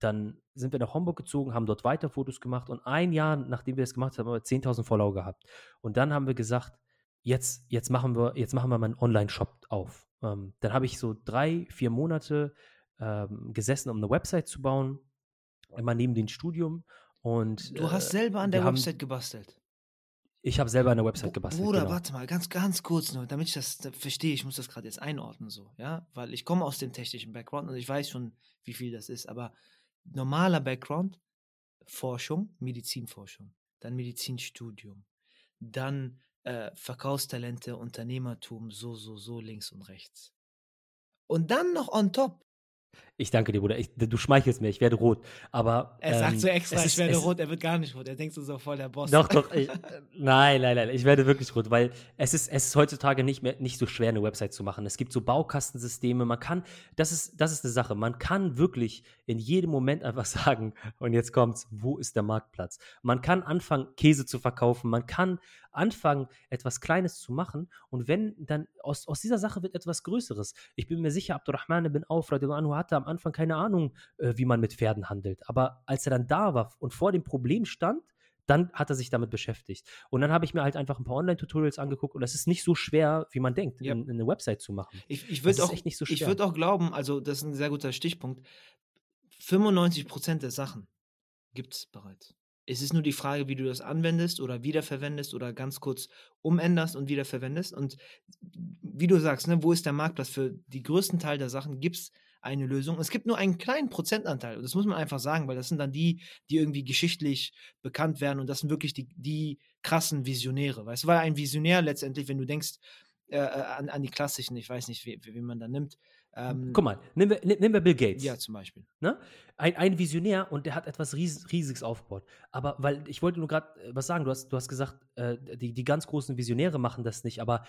Dann sind wir nach Homburg gezogen, haben dort weiter Fotos gemacht und ein Jahr, nachdem wir das gemacht haben, haben wir 10.000 Follower gehabt. Und dann haben wir gesagt, jetzt, jetzt machen wir, jetzt machen wir mal einen Online-Shop auf. Ähm, dann habe ich so drei, vier Monate ähm, gesessen, um eine Website zu bauen, immer neben dem Studium. Und, du hast äh, selber an der Website gebastelt. Ich habe selber eine Website gebastelt. Bruder, genau. warte mal, ganz, ganz kurz nur, damit ich das verstehe, ich muss das gerade jetzt einordnen, so, ja, weil ich komme aus dem technischen Background und ich weiß schon, wie viel das ist, aber normaler Background, Forschung, Medizinforschung, dann Medizinstudium, dann äh, Verkaufstalente, Unternehmertum, so, so, so links und rechts. Und dann noch on top ich danke dir, Bruder. Ich, du schmeichelst mir, ich werde rot. Aber. Er sagt ähm, so extra, ich werde rot, er wird gar nicht rot. Er denkt so voll der Boss. Doch, doch. Ich, nein, nein, nein. Ich werde wirklich rot, weil es ist, es ist heutzutage nicht mehr nicht so schwer, eine Website zu machen. Es gibt so Baukastensysteme. Man kann, das ist, das ist eine Sache. Man kann wirklich in jedem Moment einfach sagen, und jetzt kommt's, wo ist der Marktplatz? Man kann anfangen, Käse zu verkaufen. Man kann anfangen, etwas Kleines zu machen. Und wenn dann aus, aus dieser Sache wird etwas Größeres. Ich bin mir sicher, Abdurrahman ibn Auf anhu hatte am Anfang keine Ahnung, äh, wie man mit Pferden handelt. Aber als er dann da war und vor dem Problem stand, dann hat er sich damit beschäftigt. Und dann habe ich mir halt einfach ein paar Online-Tutorials angeguckt und es ist nicht so schwer, wie man denkt, ja. eine Website zu machen. Ich, ich würde auch, so ich würd auch glauben, also das ist ein sehr guter Stichpunkt, 95% der Sachen gibt es bereits. Es ist nur die Frage, wie du das anwendest oder wiederverwendest oder ganz kurz umänderst und wiederverwendest. Und wie du sagst, ne, wo ist der Marktplatz? Für die größten Teil der Sachen gibt es eine Lösung. Es gibt nur einen kleinen Prozentanteil, und das muss man einfach sagen, weil das sind dann die, die irgendwie geschichtlich bekannt werden und das sind wirklich die, die krassen Visionäre. Weißt du, weil ein Visionär letztendlich, wenn du denkst äh, äh an, an, die klassischen, ich weiß nicht, wie, wie man da nimmt, ähm, Guck mal, nehmen wir, nehmen wir Bill Gates. Ja, zum Beispiel. Ne? Ein, ein Visionär und der hat etwas Ries Riesiges aufgebaut. Aber weil ich wollte nur gerade äh, was sagen, du hast, du hast gesagt, äh, die, die ganz großen Visionäre machen das nicht, aber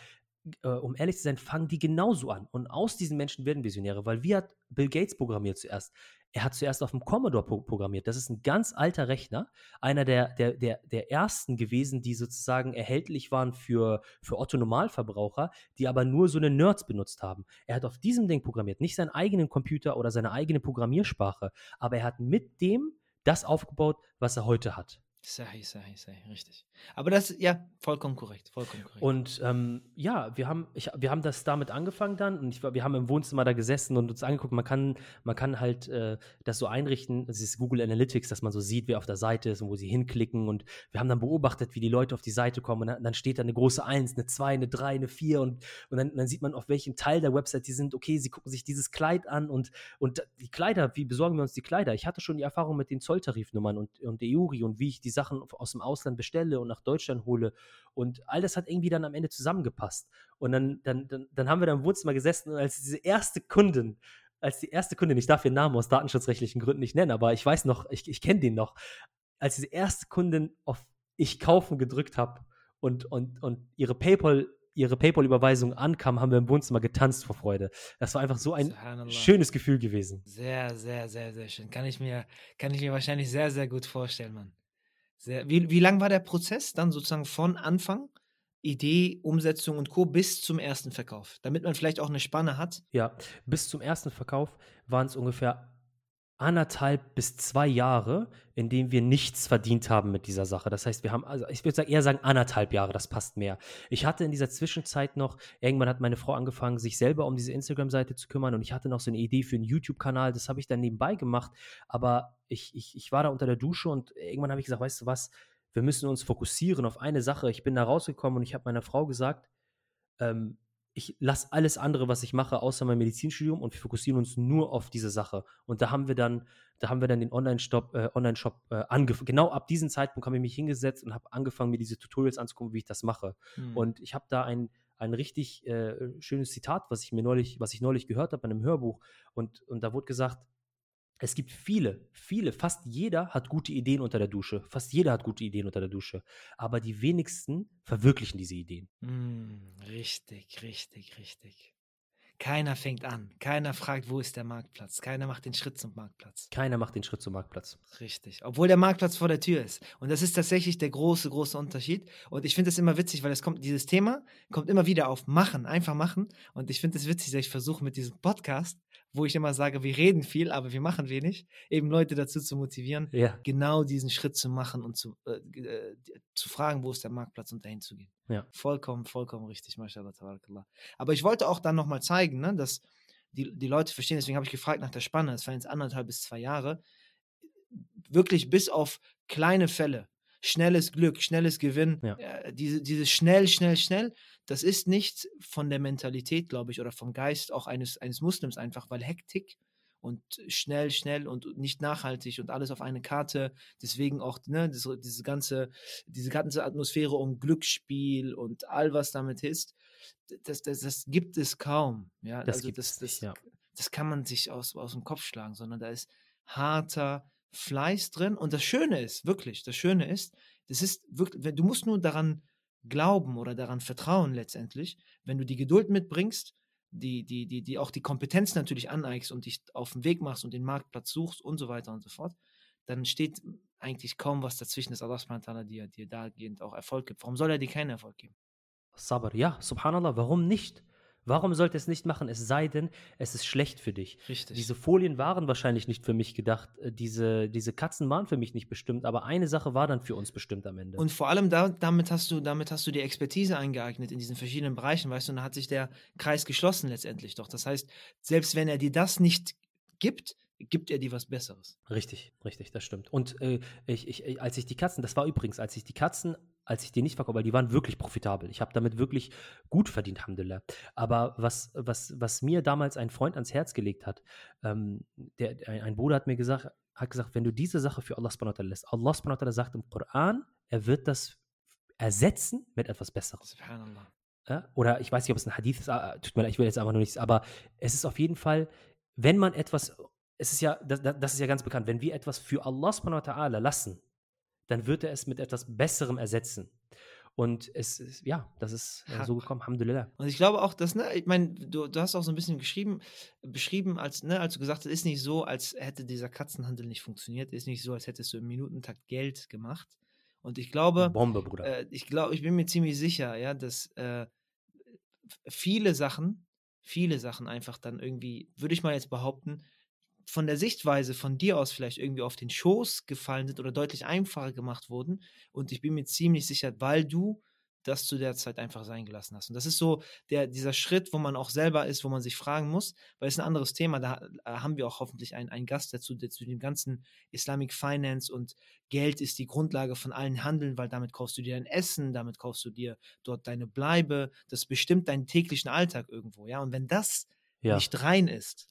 äh, um ehrlich zu sein, fangen die genauso an. Und aus diesen Menschen werden Visionäre, weil wie hat Bill Gates programmiert zuerst? Er hat zuerst auf dem Commodore programmiert. Das ist ein ganz alter Rechner, einer der, der, der, der ersten gewesen, die sozusagen erhältlich waren für, für Otto-Normalverbraucher, die aber nur so eine Nerds benutzt haben. Er hat auf diesem Ding programmiert, nicht seinen eigenen Computer oder seine eigene Programmiersprache, aber er hat mit dem das aufgebaut, was er heute hat. Sahi, sahi, sahi, richtig. Aber das, ja, vollkommen korrekt, vollkommen korrekt. Und ähm, ja, wir haben, ich, wir haben das damit angefangen dann und ich, wir haben im Wohnzimmer da gesessen und uns angeguckt, man kann, man kann halt äh, das so einrichten, das ist Google Analytics, dass man so sieht, wer auf der Seite ist und wo sie hinklicken und wir haben dann beobachtet, wie die Leute auf die Seite kommen und dann, steht da eine große Eins, eine Zwei, eine Drei, eine Vier und, und dann, dann sieht man, auf welchem Teil der Website die sind, okay, sie gucken sich dieses Kleid an und, und die Kleider, wie besorgen wir uns die Kleider? Ich hatte schon die Erfahrung mit den Zolltarifnummern und, und der EURI und wie ich die Sachen aus dem Ausland bestelle und nach Deutschland hole. Und all das hat irgendwie dann am Ende zusammengepasst. Und dann, dann, dann, dann haben wir da im Wohnzimmer gesessen und als diese erste Kundin, als die erste Kundin, ich darf ihren Namen aus datenschutzrechtlichen Gründen nicht nennen, aber ich weiß noch, ich, ich kenne den noch, als diese erste Kundin auf Ich kaufen gedrückt habe und, und, und ihre PayPal ihre PayPal-Überweisung ankam, haben wir im Wohnzimmer getanzt vor Freude. Das war einfach so ein schönes Gefühl gewesen. Sehr, sehr, sehr, sehr schön. Kann ich mir, kann ich mir wahrscheinlich sehr, sehr gut vorstellen, Mann. Sehr, wie, wie lang war der Prozess dann sozusagen von Anfang Idee, Umsetzung und Co. bis zum ersten Verkauf, damit man vielleicht auch eine Spanne hat. Ja, bis zum ersten Verkauf waren es ungefähr anderthalb bis zwei Jahre, in denen wir nichts verdient haben mit dieser Sache. Das heißt, wir haben, also ich würde eher sagen anderthalb Jahre, das passt mehr. Ich hatte in dieser Zwischenzeit noch, irgendwann hat meine Frau angefangen, sich selber um diese Instagram-Seite zu kümmern und ich hatte noch so eine Idee für einen YouTube-Kanal, das habe ich dann nebenbei gemacht, aber ich, ich, ich war da unter der Dusche und irgendwann habe ich gesagt, weißt du was, wir müssen uns fokussieren auf eine Sache. Ich bin da rausgekommen und ich habe meiner Frau gesagt, ähm, ich lasse alles andere, was ich mache, außer mein Medizinstudium und wir fokussieren uns nur auf diese Sache. Und da haben wir dann, da haben wir dann den Online-Shop, äh, Online-Shop äh, angefangen. Genau ab diesem Zeitpunkt habe ich mich hingesetzt und habe angefangen, mir diese Tutorials anzugucken, wie ich das mache. Mhm. Und ich habe da ein, ein richtig äh, schönes Zitat, was ich mir neulich, was ich neulich gehört habe in einem Hörbuch. Und, und da wurde gesagt, es gibt viele, viele, fast jeder hat gute Ideen unter der Dusche. Fast jeder hat gute Ideen unter der Dusche. Aber die wenigsten verwirklichen diese Ideen. Mm, richtig, richtig, richtig. Keiner fängt an. Keiner fragt, wo ist der Marktplatz. Keiner macht den Schritt zum Marktplatz. Keiner macht den Schritt zum Marktplatz. Richtig. Obwohl der Marktplatz vor der Tür ist. Und das ist tatsächlich der große, große Unterschied. Und ich finde es immer witzig, weil es kommt, dieses Thema kommt immer wieder auf machen, einfach machen. Und ich finde es witzig, dass ich versuche mit diesem Podcast wo ich immer sage, wir reden viel, aber wir machen wenig, eben Leute dazu zu motivieren, ja. genau diesen Schritt zu machen und zu, äh, äh, zu fragen, wo ist der Marktplatz und dahin zu gehen. Ja. Vollkommen, vollkommen richtig, mashallah, tabarakallah. Aber ich wollte auch dann nochmal zeigen, ne, dass die, die Leute verstehen, deswegen habe ich gefragt nach der Spanne, es waren jetzt anderthalb bis zwei Jahre, wirklich bis auf kleine Fälle, schnelles Glück, schnelles Gewinn, ja. äh, diese, dieses schnell, schnell, schnell, das ist nicht von der Mentalität, glaube ich, oder vom Geist auch eines, eines Muslims einfach, weil Hektik und schnell, schnell und nicht nachhaltig und alles auf eine Karte. Deswegen auch ne, das, diese, ganze, diese ganze Atmosphäre um Glücksspiel und all was damit ist, das, das, das gibt es kaum. Ja? Das, also das, das, ja. das kann man sich aus, aus dem Kopf schlagen, sondern da ist harter Fleiß drin. Und das Schöne ist, wirklich, das Schöne ist, das ist wirklich, du musst nur daran glauben oder daran vertrauen letztendlich, wenn du die Geduld mitbringst, die, die, die, die auch die Kompetenz natürlich aneignest und dich auf den Weg machst und den Marktplatz suchst und so weiter und so fort, dann steht eigentlich kaum was dazwischen, dass Allah dir, dir dahingehend auch Erfolg gibt. Warum soll er dir keinen Erfolg geben? Sabr, ja, subhanallah, warum nicht? Warum sollte es nicht machen, es sei denn, es ist schlecht für dich? Richtig. Diese Folien waren wahrscheinlich nicht für mich gedacht. Äh, diese, diese Katzen waren für mich nicht bestimmt, aber eine Sache war dann für uns bestimmt am Ende. Und vor allem da, damit, hast du, damit hast du die Expertise eingeeignet in diesen verschiedenen Bereichen, weißt du, und dann hat sich der Kreis geschlossen letztendlich doch. Das heißt, selbst wenn er dir das nicht gibt, gibt er dir was Besseres. Richtig, richtig, das stimmt. Und äh, ich, ich, als ich die Katzen, das war übrigens, als ich die Katzen als ich die nicht verkaufe, weil die waren wirklich profitabel. Ich habe damit wirklich gut verdient, Alhamdulillah. Aber was, was, was mir damals ein Freund ans Herz gelegt hat, ähm, der, ein, Bruder hat mir gesagt, hat gesagt, wenn du diese Sache für Allah subhanahu lässt, Allah subhanahu sagt im Koran, er wird das ersetzen mit etwas Besseres. Ja? Oder ich weiß nicht, ob es ein Hadith ist, ah, tut mir leid, ich will jetzt einfach nur nichts, aber es ist auf jeden Fall, wenn man etwas, es ist ja, das, das ist ja ganz bekannt, wenn wir etwas für Allah subhanahu lassen, dann wird er es mit etwas Besserem ersetzen. Und es ist, ja, das ist äh, so gekommen, Alhamdulillah. Und ich glaube auch, dass, ne, ich meine, du, du hast auch so ein bisschen geschrieben, beschrieben, als, ne, als du gesagt hast, es ist nicht so, als hätte dieser Katzenhandel nicht funktioniert, es ist nicht so, als hättest du im Minutentakt Geld gemacht. Und ich glaube, Bombe, Bruder. Äh, ich glaube, ich bin mir ziemlich sicher, ja, dass äh, viele Sachen, viele Sachen einfach dann irgendwie, würde ich mal jetzt behaupten, von der Sichtweise von dir aus vielleicht irgendwie auf den Schoß gefallen sind oder deutlich einfacher gemacht wurden. Und ich bin mir ziemlich sicher, weil du das zu der Zeit einfach sein gelassen hast. Und das ist so der, dieser Schritt, wo man auch selber ist, wo man sich fragen muss, weil es ein anderes Thema, da äh, haben wir auch hoffentlich einen, einen Gast dazu, der zu dem ganzen Islamic Finance und Geld ist die Grundlage von allen Handeln, weil damit kaufst du dir dein Essen, damit kaufst du dir dort deine Bleibe, das bestimmt deinen täglichen Alltag irgendwo, ja. Und wenn das ja. nicht rein ist,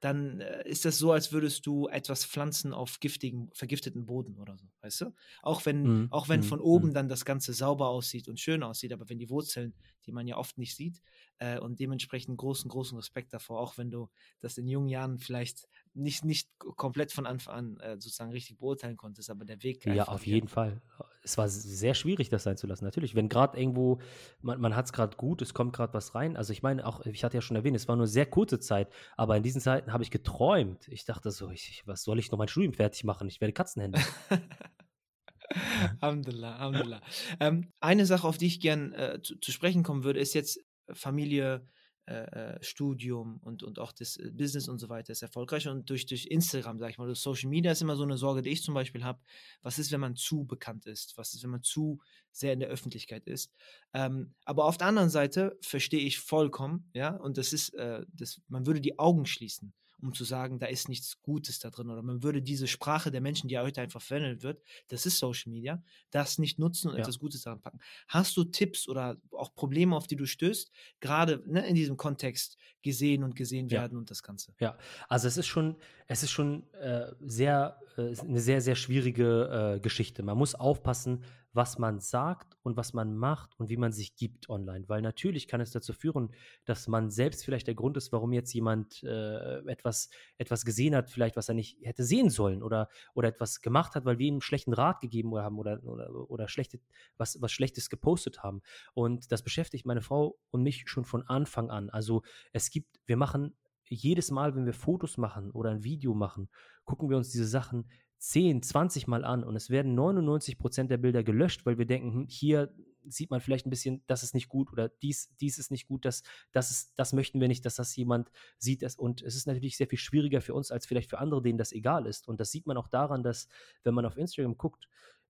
dann äh, ist das so, als würdest du etwas pflanzen auf giftigen, vergifteten Boden oder so, weißt du? Auch wenn, mhm. auch wenn mhm. von oben mhm. dann das Ganze sauber aussieht und schön aussieht, aber wenn die Wurzeln, die man ja oft nicht sieht, äh, und dementsprechend großen, großen Respekt davor, auch wenn du das in jungen Jahren vielleicht nicht, nicht komplett von Anfang an äh, sozusagen richtig beurteilen konntest, aber der Weg. Ja, auf jeden Fall. Es war sehr schwierig, das sein zu lassen. Natürlich, wenn gerade irgendwo, man, man hat es gerade gut, es kommt gerade was rein. Also ich meine, auch, ich hatte ja schon erwähnt, es war nur sehr kurze Zeit, aber in diesen Zeiten habe ich geträumt. Ich dachte so, ich, was soll ich noch mein Studium fertig machen? Ich werde Katzenhändler. Alhamdulillah, Alhamdulillah. Ähm, eine Sache, auf die ich gern äh, zu, zu, sprechen kommen würde, ist jetzt Familie, äh, äh, Studium und, und auch das äh, Business und so weiter ist erfolgreich und durch, durch Instagram, sag ich mal, durch Social Media ist immer so eine Sorge, die ich zum Beispiel habe. Was ist, wenn man zu bekannt ist? Was ist, wenn man zu sehr in der Öffentlichkeit ist? Ähm, aber auf der anderen Seite verstehe ich vollkommen, ja, und das ist, äh, das, man würde die Augen schließen um zu sagen, da ist nichts Gutes da drin. Oder man würde diese Sprache der Menschen, die heute einfach verwendet wird, das ist Social Media, das nicht nutzen und ja. etwas Gutes daran packen. Hast du Tipps oder auch Probleme, auf die du stößt, gerade ne, in diesem Kontext gesehen und gesehen werden ja. und das Ganze? Ja, also es ist schon, es ist schon äh, sehr, äh, eine sehr, sehr schwierige äh, Geschichte. Man muss aufpassen, was man sagt und was man macht und wie man sich gibt online. Weil natürlich kann es dazu führen, dass man selbst vielleicht der Grund ist, warum jetzt jemand äh, etwas, etwas gesehen hat, vielleicht was er nicht hätte sehen sollen oder, oder etwas gemacht hat, weil wir ihm einen schlechten Rat gegeben haben oder, oder, oder schlechte, was, was Schlechtes gepostet haben. Und das beschäftigt meine Frau und mich schon von Anfang an. Also es gibt, wir machen jedes Mal, wenn wir Fotos machen oder ein Video machen, gucken wir uns diese Sachen 10, 20 Mal an und es werden 99 Prozent der Bilder gelöscht, weil wir denken, hm, hier sieht man vielleicht ein bisschen, das ist nicht gut oder dies, dies ist nicht gut, das, das, ist, das möchten wir nicht, dass das jemand sieht. Und es ist natürlich sehr viel schwieriger für uns als vielleicht für andere, denen das egal ist. Und das sieht man auch daran, dass, wenn man auf Instagram guckt,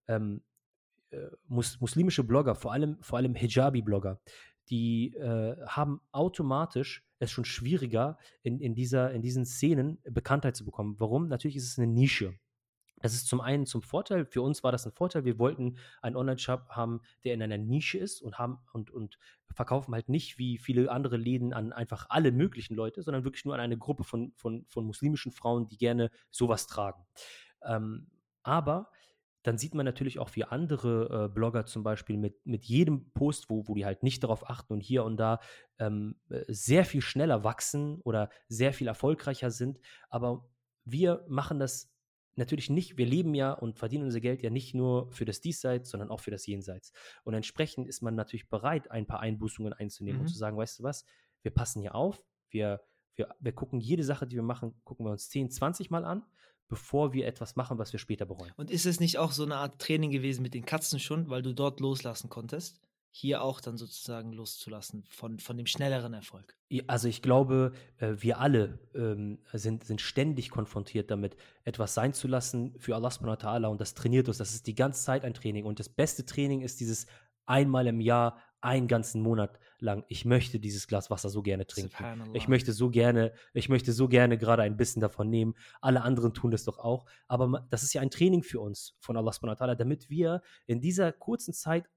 ähm, äh, mus muslimische Blogger, vor allem, vor allem Hijabi-Blogger, die äh, haben automatisch es schon schwieriger, in, in, dieser, in diesen Szenen Bekanntheit zu bekommen. Warum? Natürlich ist es eine Nische. Das ist zum einen zum Vorteil, für uns war das ein Vorteil. Wir wollten einen Online-Shop haben, der in einer Nische ist und haben und, und verkaufen halt nicht wie viele andere Läden an einfach alle möglichen Leute, sondern wirklich nur an eine Gruppe von, von, von muslimischen Frauen, die gerne sowas tragen. Ähm, aber dann sieht man natürlich auch, wie andere äh, Blogger zum Beispiel mit, mit jedem Post, wo, wo die halt nicht darauf achten und hier und da ähm, äh, sehr viel schneller wachsen oder sehr viel erfolgreicher sind. Aber wir machen das natürlich nicht, wir leben ja und verdienen unser Geld ja nicht nur für das Diesseits, sondern auch für das Jenseits. Und entsprechend ist man natürlich bereit, ein paar Einbußungen einzunehmen mhm. und zu sagen, weißt du was, wir passen hier auf, wir, wir, wir gucken jede Sache, die wir machen, gucken wir uns 10, 20 Mal an, bevor wir etwas machen, was wir später bereuen. Und ist es nicht auch so eine Art Training gewesen mit den Katzen schon, weil du dort loslassen konntest? Hier auch dann sozusagen loszulassen von, von dem schnelleren Erfolg? Also ich glaube, äh, wir alle ähm, sind, sind ständig konfrontiert damit, etwas sein zu lassen für Allah subhanahu wa ta'ala und das trainiert uns. Das ist die ganze Zeit ein Training und das beste Training ist dieses einmal im Jahr, einen ganzen Monat lang. Ich möchte dieses Glas Wasser so gerne trinken. Ich möchte so gerne, ich möchte so gerne gerade ein bisschen davon nehmen. Alle anderen tun das doch auch. Aber das ist ja ein Training für uns von Allah subhanahu wa ta'ala, damit wir in dieser kurzen Zeit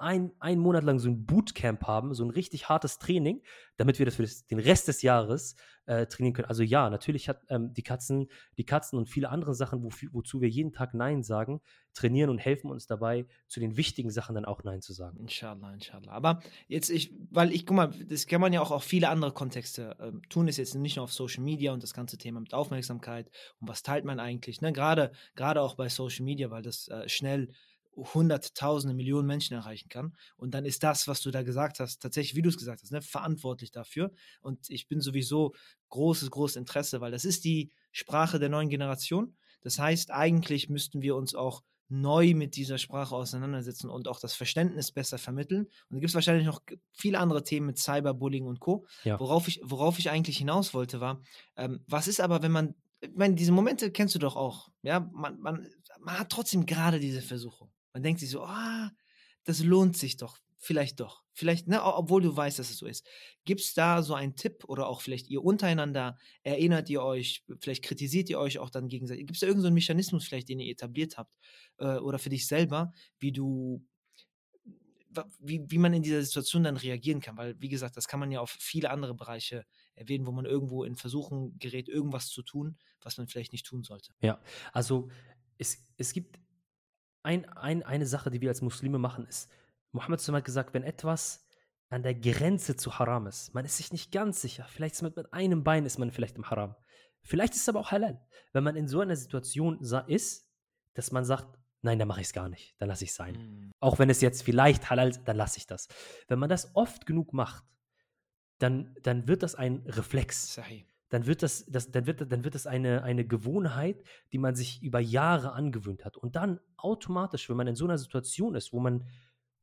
ein, einen Monat lang so ein Bootcamp haben, so ein richtig hartes Training, damit wir das für das, den Rest des Jahres äh, trainieren können. Also ja, natürlich hat ähm, die Katzen, die Katzen und viele andere Sachen, wo, wozu wir jeden Tag Nein sagen, trainieren und helfen uns dabei, zu den wichtigen Sachen dann auch Nein zu sagen. Inshallah, inshallah. Aber jetzt ich, weil ich, guck mal, das kann man ja auch auf viele andere Kontexte äh, tun, ist jetzt nicht nur auf Social Media und das ganze Thema mit Aufmerksamkeit und was teilt man eigentlich, ne? Gerade, gerade auch bei Social Media, weil das äh, schnell hunderttausende, Millionen Menschen erreichen kann. Und dann ist das, was du da gesagt hast, tatsächlich, wie du es gesagt hast, ne, verantwortlich dafür. Und ich bin sowieso großes, großes Interesse, weil das ist die Sprache der neuen Generation. Das heißt, eigentlich müssten wir uns auch neu mit dieser Sprache auseinandersetzen und auch das Verständnis besser vermitteln. Und da gibt es wahrscheinlich noch viele andere Themen mit Cyberbullying und Co. Ja. Worauf, ich, worauf ich eigentlich hinaus wollte, war, ähm, was ist aber, wenn man, ich meine, diese Momente kennst du doch auch. Ja, man, man, man hat trotzdem gerade diese Versuchung. Man denkt sich so, ah, das lohnt sich doch. Vielleicht doch. Vielleicht, ne, obwohl du weißt, dass es so ist. Gibt es da so einen Tipp oder auch vielleicht ihr untereinander, erinnert ihr euch, vielleicht kritisiert ihr euch auch dann gegenseitig? Gibt es da irgendeinen so Mechanismus vielleicht, den ihr etabliert habt äh, oder für dich selber, wie du, wie, wie man in dieser Situation dann reagieren kann? Weil, wie gesagt, das kann man ja auf viele andere Bereiche erwähnen, wo man irgendwo in Versuchen gerät, irgendwas zu tun, was man vielleicht nicht tun sollte. Ja, also es, es gibt ein, ein, eine Sache, die wir als Muslime machen, ist, Mohammed hat gesagt, wenn etwas an der Grenze zu Haram ist, man ist sich nicht ganz sicher, vielleicht ist man mit einem Bein ist man vielleicht im Haram, vielleicht ist es aber auch halal. Wenn man in so einer Situation ist, dass man sagt, nein, dann mache ich es gar nicht, dann lasse ich es sein. Mhm. Auch wenn es jetzt vielleicht halal ist, dann lasse ich das. Wenn man das oft genug macht, dann, dann wird das ein Reflex. Sahih. Dann wird das, das, dann wird, dann wird das eine, eine Gewohnheit, die man sich über Jahre angewöhnt hat. Und dann automatisch, wenn man in so einer Situation ist, wo man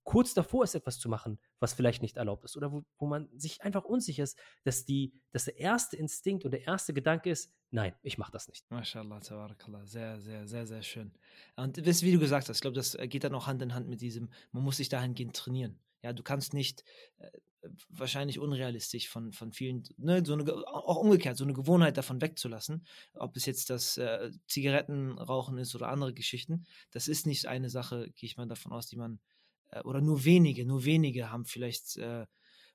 kurz davor ist, etwas zu machen, was vielleicht nicht erlaubt ist, oder wo, wo man sich einfach unsicher ist, dass, die, dass der erste Instinkt und der erste Gedanke ist, nein, ich mache das nicht. MashaAllah, tabarakallah. Sehr, sehr, sehr, sehr schön. Und das, wie du gesagt hast, ich glaube, das geht dann auch Hand in Hand mit diesem, man muss sich dahingehend trainieren. Ja, du kannst nicht äh, wahrscheinlich unrealistisch von, von vielen, ne, so eine, auch umgekehrt, so eine Gewohnheit davon wegzulassen, ob es jetzt das äh, Zigarettenrauchen ist oder andere Geschichten, das ist nicht eine Sache, gehe ich mal davon aus, die man äh, oder nur wenige, nur wenige haben vielleicht äh,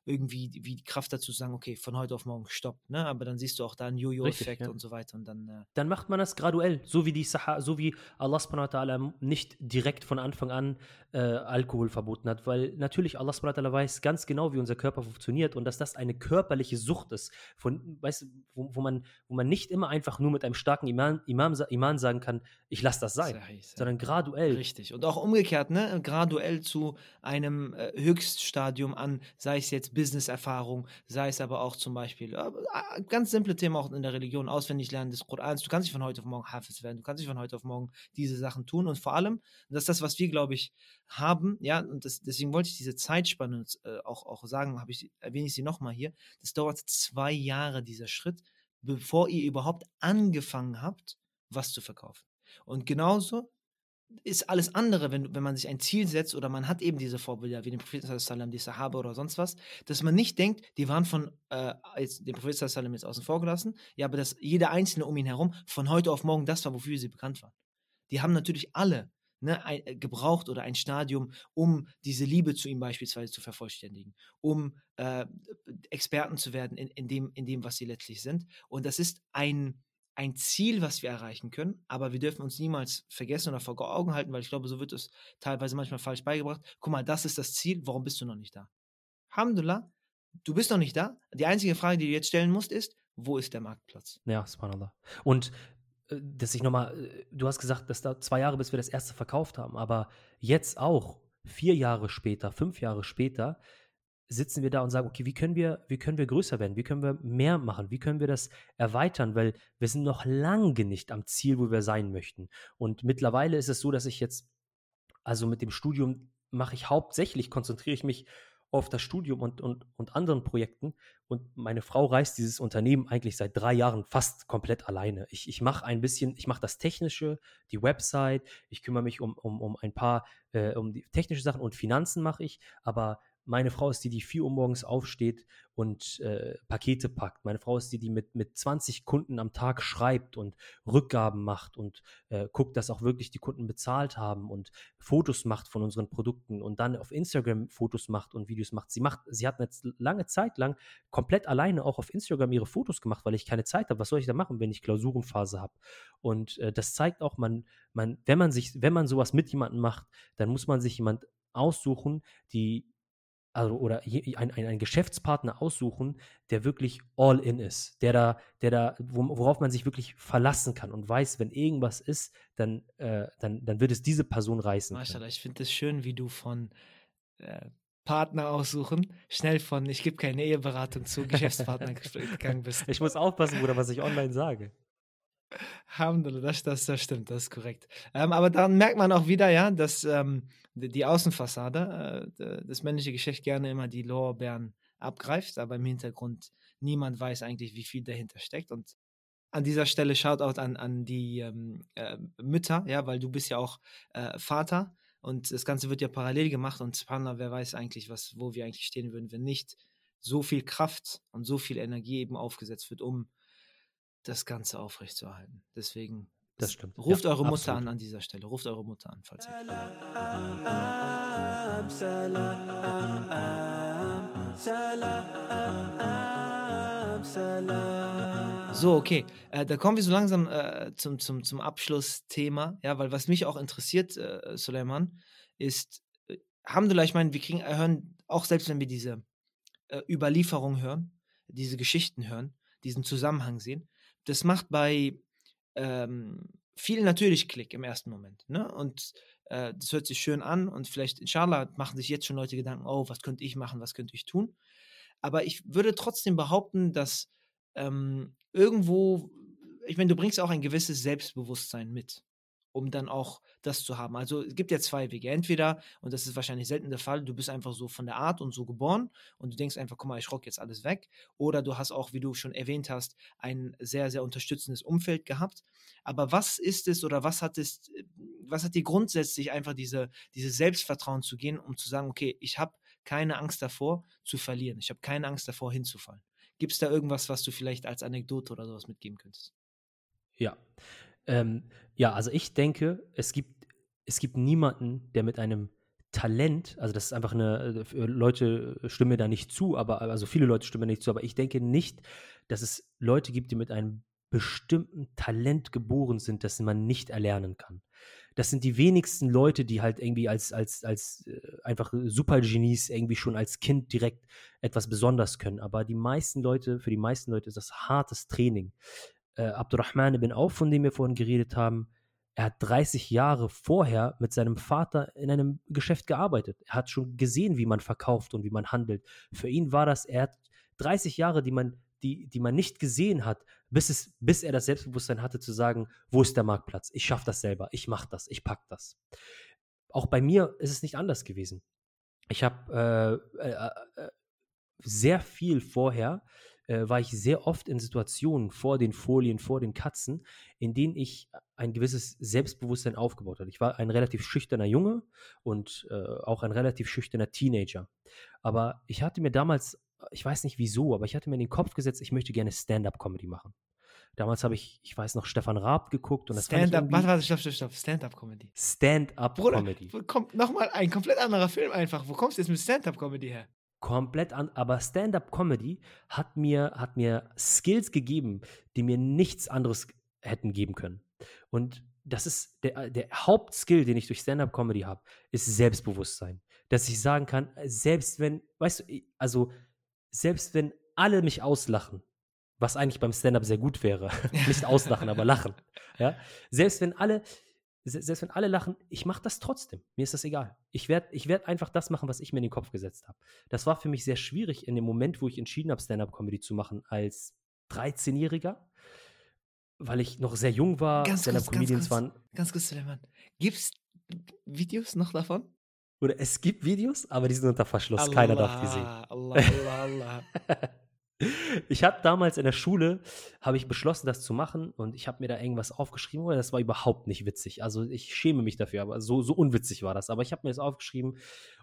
irgendwie wie die Kraft dazu zu sagen, okay, von heute auf morgen stopp, ne? Aber dann siehst du auch da einen Jojo-Effekt ja. und so weiter und dann. Äh dann macht man das graduell, so wie die Saha, so wie Allah subhanahu wa ta'ala nicht direkt von Anfang an äh, Alkohol verboten hat, weil natürlich Allah subhanahu wa ta'ala weiß ganz genau, wie unser Körper funktioniert und dass das eine körperliche Sucht ist, von, weißt, wo, wo man, wo man nicht immer einfach nur mit einem starken Iman, Imam, Iman sagen kann, ich lasse das sein, Sahi, Sahi. sondern graduell. Richtig. Und auch umgekehrt, ne? Graduell zu einem äh, Höchststadium an, sei es jetzt Business-Erfahrung, sei es aber auch zum Beispiel äh, ganz simple Themen auch in der Religion, auswendig lernen des Korans. Du kannst nicht von heute auf morgen Hafiz werden, du kannst nicht von heute auf morgen diese Sachen tun und vor allem, das ist das, was wir, glaube ich, haben, ja, und das, deswegen wollte ich diese Zeitspanne äh, auch, auch sagen, habe ich, erwähne ich sie nochmal hier. Das dauert zwei Jahre, dieser Schritt, bevor ihr überhaupt angefangen habt, was zu verkaufen. Und genauso ist alles andere, wenn, wenn man sich ein Ziel setzt oder man hat eben diese Vorbilder wie den Propheten, die Sahaba oder sonst was, dass man nicht denkt, die waren von, äh, jetzt, den Propheten jetzt außen vor gelassen, ja, aber dass jeder Einzelne um ihn herum von heute auf morgen das war, wofür sie bekannt waren. Die haben natürlich alle ne, ein, äh, gebraucht oder ein Stadium, um diese Liebe zu ihm beispielsweise zu vervollständigen, um äh, Experten zu werden in, in, dem, in dem, was sie letztlich sind. Und das ist ein, ein Ziel, was wir erreichen können, aber wir dürfen uns niemals vergessen oder vor Augen halten, weil ich glaube, so wird es teilweise manchmal falsch beigebracht. Guck mal, das ist das Ziel, warum bist du noch nicht da? Alhamdulillah, du bist noch nicht da. Die einzige Frage, die du jetzt stellen musst, ist, wo ist der Marktplatz? Ja, subhanallah. Und äh, dass ich nochmal, äh, du hast gesagt, dass da zwei Jahre, bis wir das erste verkauft haben, aber jetzt auch, vier Jahre später, fünf Jahre später, sitzen wir da und sagen, okay, wie können wir, wie können wir größer werden? Wie können wir mehr machen? Wie können wir das erweitern? Weil wir sind noch lange nicht am Ziel, wo wir sein möchten. Und mittlerweile ist es so, dass ich jetzt, also mit dem Studium mache ich hauptsächlich, konzentriere ich mich auf das Studium und, und, und anderen Projekten. Und meine Frau reißt dieses Unternehmen eigentlich seit drei Jahren fast komplett alleine. Ich, ich mache ein bisschen, ich mache das Technische, die Website, ich kümmere mich um, um, um ein paar, äh, um die technische Sachen und Finanzen mache ich, aber meine Frau ist die, die 4 Uhr morgens aufsteht und äh, Pakete packt. Meine Frau ist die, die mit, mit 20 Kunden am Tag schreibt und Rückgaben macht und äh, guckt, dass auch wirklich die Kunden bezahlt haben und Fotos macht von unseren Produkten und dann auf Instagram Fotos macht und Videos macht. Sie macht, sie hat eine lange Zeit lang komplett alleine auch auf Instagram ihre Fotos gemacht, weil ich keine Zeit habe. Was soll ich da machen, wenn ich Klausurenphase habe? Und äh, das zeigt auch, man, man, wenn man sich, wenn man sowas mit jemandem macht, dann muss man sich jemand aussuchen, die also oder ein, ein, ein, Geschäftspartner aussuchen, der wirklich all in ist, der da, der da, worauf man sich wirklich verlassen kann und weiß, wenn irgendwas ist, dann, äh, dann, dann wird es diese Person reißen. Maschallah, ich finde es schön, wie du von äh, Partner aussuchen, schnell von ich gebe keine Eheberatung zu Geschäftspartner gegangen bist. Ich muss aufpassen, Bruder, was ich online sage. Alhamdulillah, das, das, stimmt, das ist korrekt. Ähm, aber dann merkt man auch wieder, ja, dass ähm, die Außenfassade, äh, das männliche Geschlecht gerne immer die Lorbeeren abgreift, aber im Hintergrund niemand weiß eigentlich, wie viel dahinter steckt. Und an dieser Stelle Shoutout an, an die ähm, äh, Mütter, ja, weil du bist ja auch äh, Vater und das Ganze wird ja parallel gemacht und Spanner, wer weiß eigentlich, was, wo wir eigentlich stehen würden, wenn nicht so viel Kraft und so viel Energie eben aufgesetzt wird, um das Ganze aufrechtzuerhalten. Deswegen das stimmt. Ruft ja, eure Mutter absolut. an an dieser Stelle. Ruft eure Mutter an, falls ihr. So, okay. Äh, da kommen wir so langsam äh, zum, zum, zum Abschlussthema. Ja, weil was mich auch interessiert, äh, Suleiman, ist, äh, Alhamdulillah, ich meine, wir kriegen, äh, hören, auch selbst wenn wir diese äh, Überlieferung hören, diese Geschichten hören, diesen Zusammenhang sehen, das macht bei ähm, vielen natürlich Klick im ersten Moment. Ne? Und äh, das hört sich schön an und vielleicht, inshallah, machen sich jetzt schon Leute Gedanken, oh, was könnte ich machen, was könnte ich tun. Aber ich würde trotzdem behaupten, dass ähm, irgendwo, ich meine, du bringst auch ein gewisses Selbstbewusstsein mit um dann auch das zu haben. Also es gibt ja zwei Wege. Entweder, und das ist wahrscheinlich selten der Fall, du bist einfach so von der Art und so geboren und du denkst einfach, guck mal, ich rock jetzt alles weg. Oder du hast auch, wie du schon erwähnt hast, ein sehr, sehr unterstützendes Umfeld gehabt. Aber was ist es oder was hat es, was hat dir grundsätzlich einfach diese, dieses Selbstvertrauen zu gehen, um zu sagen, okay, ich habe keine Angst davor zu verlieren. Ich habe keine Angst davor hinzufallen. Gibt es da irgendwas, was du vielleicht als Anekdote oder sowas mitgeben könntest? Ja, ähm, ja, also ich denke, es gibt, es gibt niemanden, der mit einem Talent, also das ist einfach eine, äh, Leute stimmen mir da nicht zu, aber also viele Leute stimmen mir nicht zu, aber ich denke nicht, dass es Leute gibt, die mit einem bestimmten Talent geboren sind, das man nicht erlernen kann. Das sind die wenigsten Leute, die halt irgendwie als, als, als äh, einfach Supergenies irgendwie schon als Kind direkt etwas besonders können. Aber die meisten Leute, für die meisten Leute ist das hartes Training äh, Abdurrahman ibn Auf, von dem wir vorhin geredet haben, er hat 30 Jahre vorher mit seinem Vater in einem Geschäft gearbeitet. Er hat schon gesehen, wie man verkauft und wie man handelt. Für ihn war das, er hat 30 Jahre, die man, die, die man nicht gesehen hat, bis, es, bis er das Selbstbewusstsein hatte zu sagen, wo ist der Marktplatz? Ich schaffe das selber, ich mache das, ich pack das. Auch bei mir ist es nicht anders gewesen. Ich habe äh, äh, äh, sehr viel vorher äh, war ich sehr oft in Situationen vor den Folien, vor den Katzen, in denen ich ein gewisses Selbstbewusstsein aufgebaut habe. Ich war ein relativ schüchterner Junge und äh, auch ein relativ schüchterner Teenager. Aber ich hatte mir damals, ich weiß nicht wieso, aber ich hatte mir in den Kopf gesetzt, ich möchte gerne Stand-up-Comedy machen. Damals habe ich, ich weiß noch, Stefan Raab geguckt und das Stand-up, warte, warte, stopp, stopp, stopp. Stand-up-Comedy. Stand-up-Comedy. Kommt nochmal ein komplett anderer Film einfach. Wo kommst du jetzt mit Stand-up-Comedy her? Komplett an, aber Stand-up-Comedy hat mir, hat mir Skills gegeben, die mir nichts anderes hätten geben können. Und das ist der, der Hauptskill, den ich durch Stand-up-Comedy habe, ist Selbstbewusstsein. Dass ich sagen kann, selbst wenn, weißt du, also selbst wenn alle mich auslachen, was eigentlich beim Stand-up sehr gut wäre, nicht auslachen, aber lachen, ja, selbst wenn alle, selbst wenn alle lachen, ich mache das trotzdem. Mir ist das egal. Ich werde ich werd einfach das machen, was ich mir in den Kopf gesetzt habe. Das war für mich sehr schwierig in dem Moment, wo ich entschieden habe, Stand-up-Comedy zu machen als 13-Jähriger, weil ich noch sehr jung war. Stand-up-Comedians waren. Ganz kurz, Suleiman. Gibt es Videos noch davon? Oder es gibt Videos, aber die sind unter Verschluss. Allah, Keiner darf die sehen. Allah, Allah, Allah. Ich habe damals in der Schule, habe ich beschlossen, das zu machen und ich habe mir da irgendwas aufgeschrieben, aber das war überhaupt nicht witzig. Also ich schäme mich dafür, aber so, so unwitzig war das. Aber ich habe mir das aufgeschrieben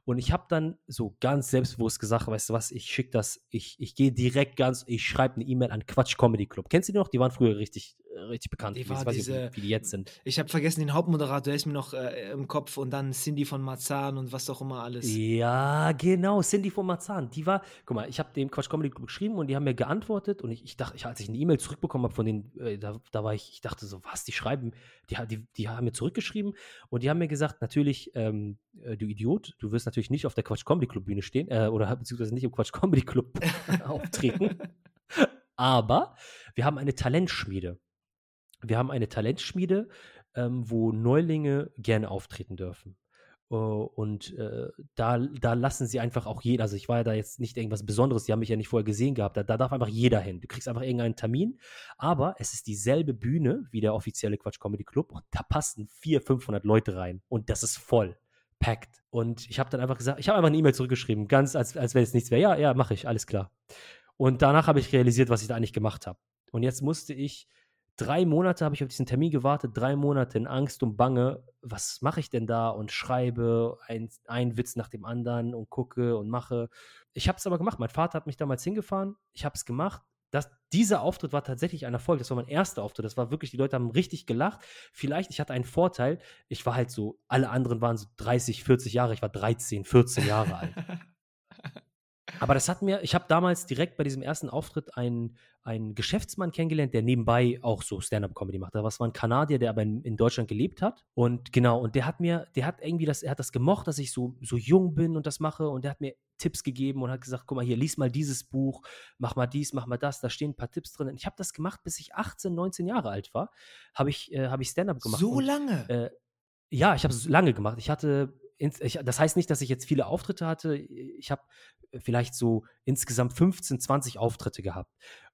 und ich habe dann so ganz selbstbewusst gesagt, weißt du was, ich schicke das, ich, ich gehe direkt ganz, ich schreibe eine E-Mail an Quatsch Comedy Club. Kennst du die noch? Die waren früher richtig, äh, richtig bekannt. Die war diese, nicht, wie die jetzt sind. Ich habe vergessen den Hauptmoderator, der ist mir noch äh, im Kopf und dann Cindy von Marzahn und was auch immer alles. Ja, genau, Cindy von Marzahn. Die war, guck mal, ich habe dem Quatsch Comedy Club geschrieben und die haben mir geantwortet und ich, ich dachte, ich, als ich eine E-Mail zurückbekommen habe von denen, äh, da, da war ich, ich dachte so, was, die schreiben, die, die, die haben mir zurückgeschrieben und die haben mir gesagt, natürlich, ähm, äh, du Idiot, du wirst natürlich nicht auf der Quatsch Comedy Club Bühne stehen äh, oder beziehungsweise nicht im Quatsch Comedy Club auftreten. Aber wir haben eine Talentschmiede. Wir haben eine Talentschmiede, ähm, wo Neulinge gerne auftreten dürfen. Uh, und äh, da, da lassen sie einfach auch jeder, also ich war ja da jetzt nicht irgendwas Besonderes, die haben mich ja nicht vorher gesehen gehabt, da, da darf einfach jeder hin. Du kriegst einfach irgendeinen Termin, aber es ist dieselbe Bühne wie der offizielle Quatsch Comedy Club und da passen 400, 500 Leute rein und das ist voll packt. Und ich habe dann einfach gesagt, ich habe einfach eine E-Mail zurückgeschrieben, ganz als, als wenn es nichts wäre. Ja, ja, mache ich, alles klar. Und danach habe ich realisiert, was ich da eigentlich gemacht habe. Und jetzt musste ich, drei Monate habe ich auf diesen Termin gewartet, drei Monate in Angst und Bange, was mache ich denn da und schreibe einen Witz nach dem anderen und gucke und mache. Ich habe es aber gemacht. Mein Vater hat mich damals hingefahren, ich habe es gemacht das, dieser Auftritt war tatsächlich ein Erfolg. Das war mein erster Auftritt. Das war wirklich, die Leute haben richtig gelacht. Vielleicht, ich hatte einen Vorteil. Ich war halt so, alle anderen waren so 30, 40 Jahre. Ich war 13, 14 Jahre alt. Aber das hat mir, ich habe damals direkt bei diesem ersten Auftritt einen, einen Geschäftsmann kennengelernt, der nebenbei auch so Stand-up-Comedy macht. Das war ein Kanadier, der aber in, in, Deutschland gelebt hat. Und genau, und der hat mir, der hat irgendwie das, er hat das gemocht, dass ich so, so jung bin und das mache. Und der hat mir Tipps gegeben und hat gesagt, guck mal hier, lies mal dieses Buch, mach mal dies, mach mal das, da stehen ein paar Tipps drin. Und ich habe das gemacht, bis ich 18, 19 Jahre alt war, habe ich, äh, hab ich Stand-up gemacht. So lange? äh, ja, ich habe es lange gemacht. Ich hatte ich, das heißt nicht, dass ich jetzt viele Auftritte hatte. Ich habe vielleicht so insgesamt 15, 20 Auftritte gehabt.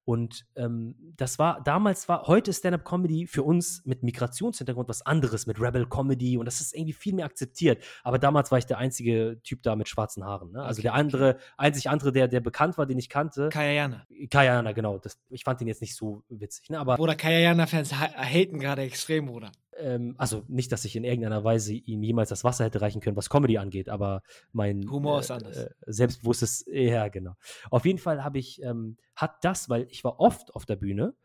Und ähm, das war, damals war, heute ist Stand-Up-Comedy für uns mit Migrationshintergrund was anderes, mit Rebel-Comedy und das ist irgendwie viel mehr akzeptiert. Aber damals war ich der einzige Typ da mit schwarzen Haaren. Ne? Also Okay, der andere, einzig andere, der, der bekannt war, den ich kannte. Kayayana. Kayana, genau. Das, ich fand ihn jetzt nicht so witzig. Ne? Aber Bruder, Kayayana-Fans ha- haten gerade extrem, Bruder. Ähm, also nicht, dass ich in irgendeiner Weise ihm jemals das Wasser hätte reichen können, was Comedy angeht, aber mein Humor äh, ist anders. Äh, selbstbewusstes, ja, genau. Auf jeden Fall habe ich, ähm, hat das, weil ich war oft auf der Bühne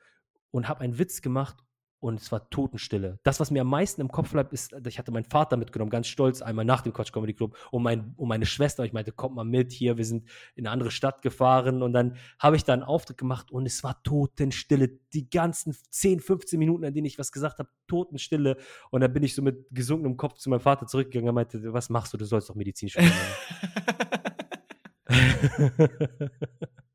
und habe einen Witz gemacht und es war Totenstille. Das, was mir am meisten im Kopf bleibt, ist, ich hatte meinen Vater mitgenommen, ganz stolz, einmal nach dem Quatsch Comedy Club und, mein, und meine Schwester. Ich meinte, kommt mal mit hier, wir sind in eine andere Stadt gefahren und dann habe ich da einen Auftritt gemacht und es war Totenstille. Die ganzen 10, 15 Minuten, in denen ich was gesagt habe, Totenstille. Und dann bin ich so mit gesunkenem Kopf zu meinem Vater zurückgegangen und meinte, was machst du? Du sollst doch Medizin studieren.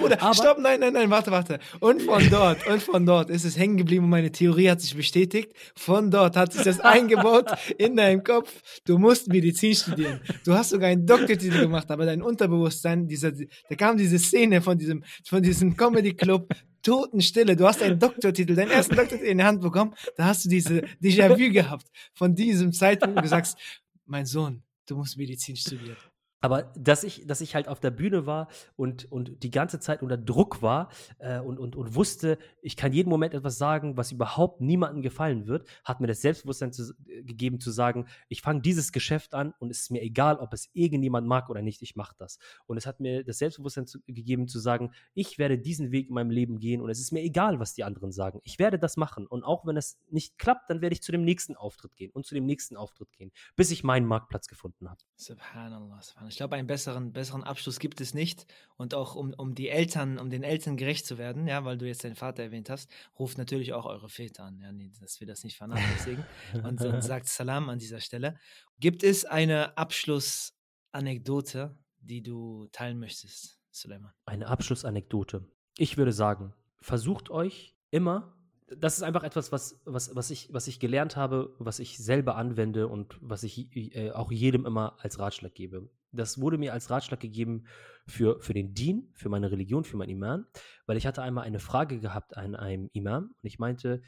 Bruder, Aber- stopp, nein, nein, nein, warte, warte. Und von dort, und von dort ist es hängen geblieben und meine Theorie hat sich bestätigt. Von dort hat sich das eingebaut in deinem Kopf. Du musst Medizin studieren. Du hast sogar einen Doktortitel gemacht, aber dein Unterbewusstsein, dieser, da kam diese Szene von diesem, von diesem Comedy Club. Totenstille, du hast einen Doktortitel, deinen ersten Doktortitel in die Hand bekommen, da hast du diese Déjà-vu gehabt von diesem Zeitpunkt, wo du sagst, mein Sohn, du musst Medizin studieren. Aber dass ich, dass ich halt auf der Bühne war und, und die ganze Zeit unter Druck war äh, und, und, und wusste, ich kann jeden Moment etwas sagen, was überhaupt niemandem gefallen wird, hat mir das Selbstbewusstsein zu, äh, gegeben zu sagen, ich fange dieses Geschäft an und es ist mir egal, ob es irgendjemand mag oder nicht, ich mache das. Und es hat mir das Selbstbewusstsein zu, gegeben zu sagen, ich werde diesen Weg in meinem Leben gehen und es ist mir egal, was die anderen sagen. Ich werde das machen und auch wenn es nicht klappt, dann werde ich zu dem nächsten Auftritt gehen und zu dem nächsten Auftritt gehen, bis ich meinen Marktplatz gefunden habe. Subhanallah, subhanallah. Ich glaube, einen besseren, besseren Abschluss gibt es nicht. Und auch um, um die Eltern, um den Eltern gerecht zu werden, ja, weil du jetzt deinen Vater erwähnt hast, ruft natürlich auch eure Väter an, ja, nee, dass wir das nicht vernachlässigen. und, und sagt Salam an dieser Stelle. Gibt es eine Abschlussanekdote, die du teilen möchtest, Suleiman? Eine Abschlussanekdote. Ich würde sagen, versucht euch immer, das ist einfach etwas, was, was, was, ich, was ich gelernt habe, was ich selber anwende und was ich äh, auch jedem immer als Ratschlag gebe. Das wurde mir als Ratschlag gegeben für, für den Dien, für meine Religion, für meinen Imam, weil ich hatte einmal eine Frage gehabt an einem Imam und ich meinte,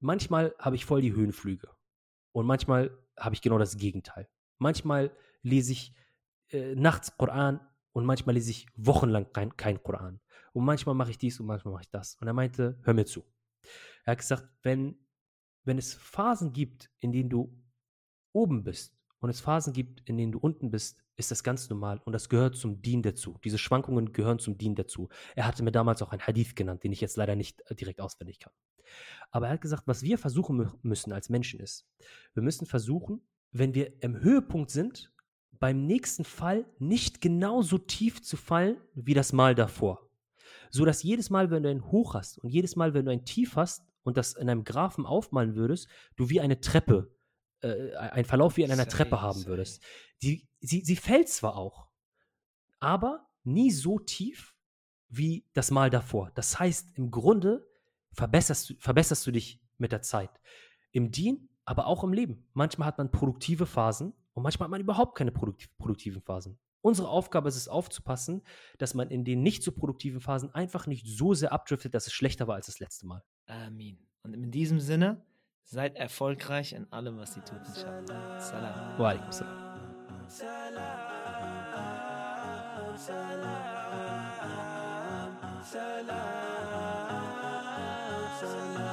manchmal habe ich voll die Höhenflüge und manchmal habe ich genau das Gegenteil. Manchmal lese ich äh, nachts Koran und manchmal lese ich wochenlang kein, kein Koran. Und manchmal mache ich dies und manchmal mache ich das. Und er meinte, hör mir zu. Er hat gesagt, wenn, wenn es Phasen gibt, in denen du oben bist und es Phasen gibt, in denen du unten bist, ist das ganz normal und das gehört zum Dien dazu. Diese Schwankungen gehören zum Dien dazu. Er hatte mir damals auch einen Hadith genannt, den ich jetzt leider nicht äh, direkt auswendig kann. Aber er hat gesagt, was wir versuchen mü- müssen als Menschen ist, wir müssen versuchen, wenn wir im Höhepunkt sind, beim nächsten Fall nicht genauso tief zu fallen wie das Mal davor. So dass jedes Mal, wenn du ein Hoch hast und jedes Mal, wenn du ein Tief hast und das in einem Graphen aufmalen würdest, du wie eine Treppe, äh, ein Verlauf wie in einer Sahi, Treppe haben sahi. würdest. Die, sie, sie fällt zwar auch, aber nie so tief wie das Mal davor. Das heißt, im Grunde verbesserst du, verbesserst du dich mit der Zeit. Im Dien, aber auch im Leben. Manchmal hat man produktive Phasen und manchmal hat man überhaupt keine produktiv, produktiven Phasen. Unsere Aufgabe ist es aufzupassen, dass man in den nicht so produktiven Phasen einfach nicht so sehr abdriftet, dass es schlechter war als das letzte Mal. Amin. Und in diesem Sinne, seid erfolgreich in allem, was ihr tut, inshallah. Salam. Wa alaikum salam. salam, salam, salam.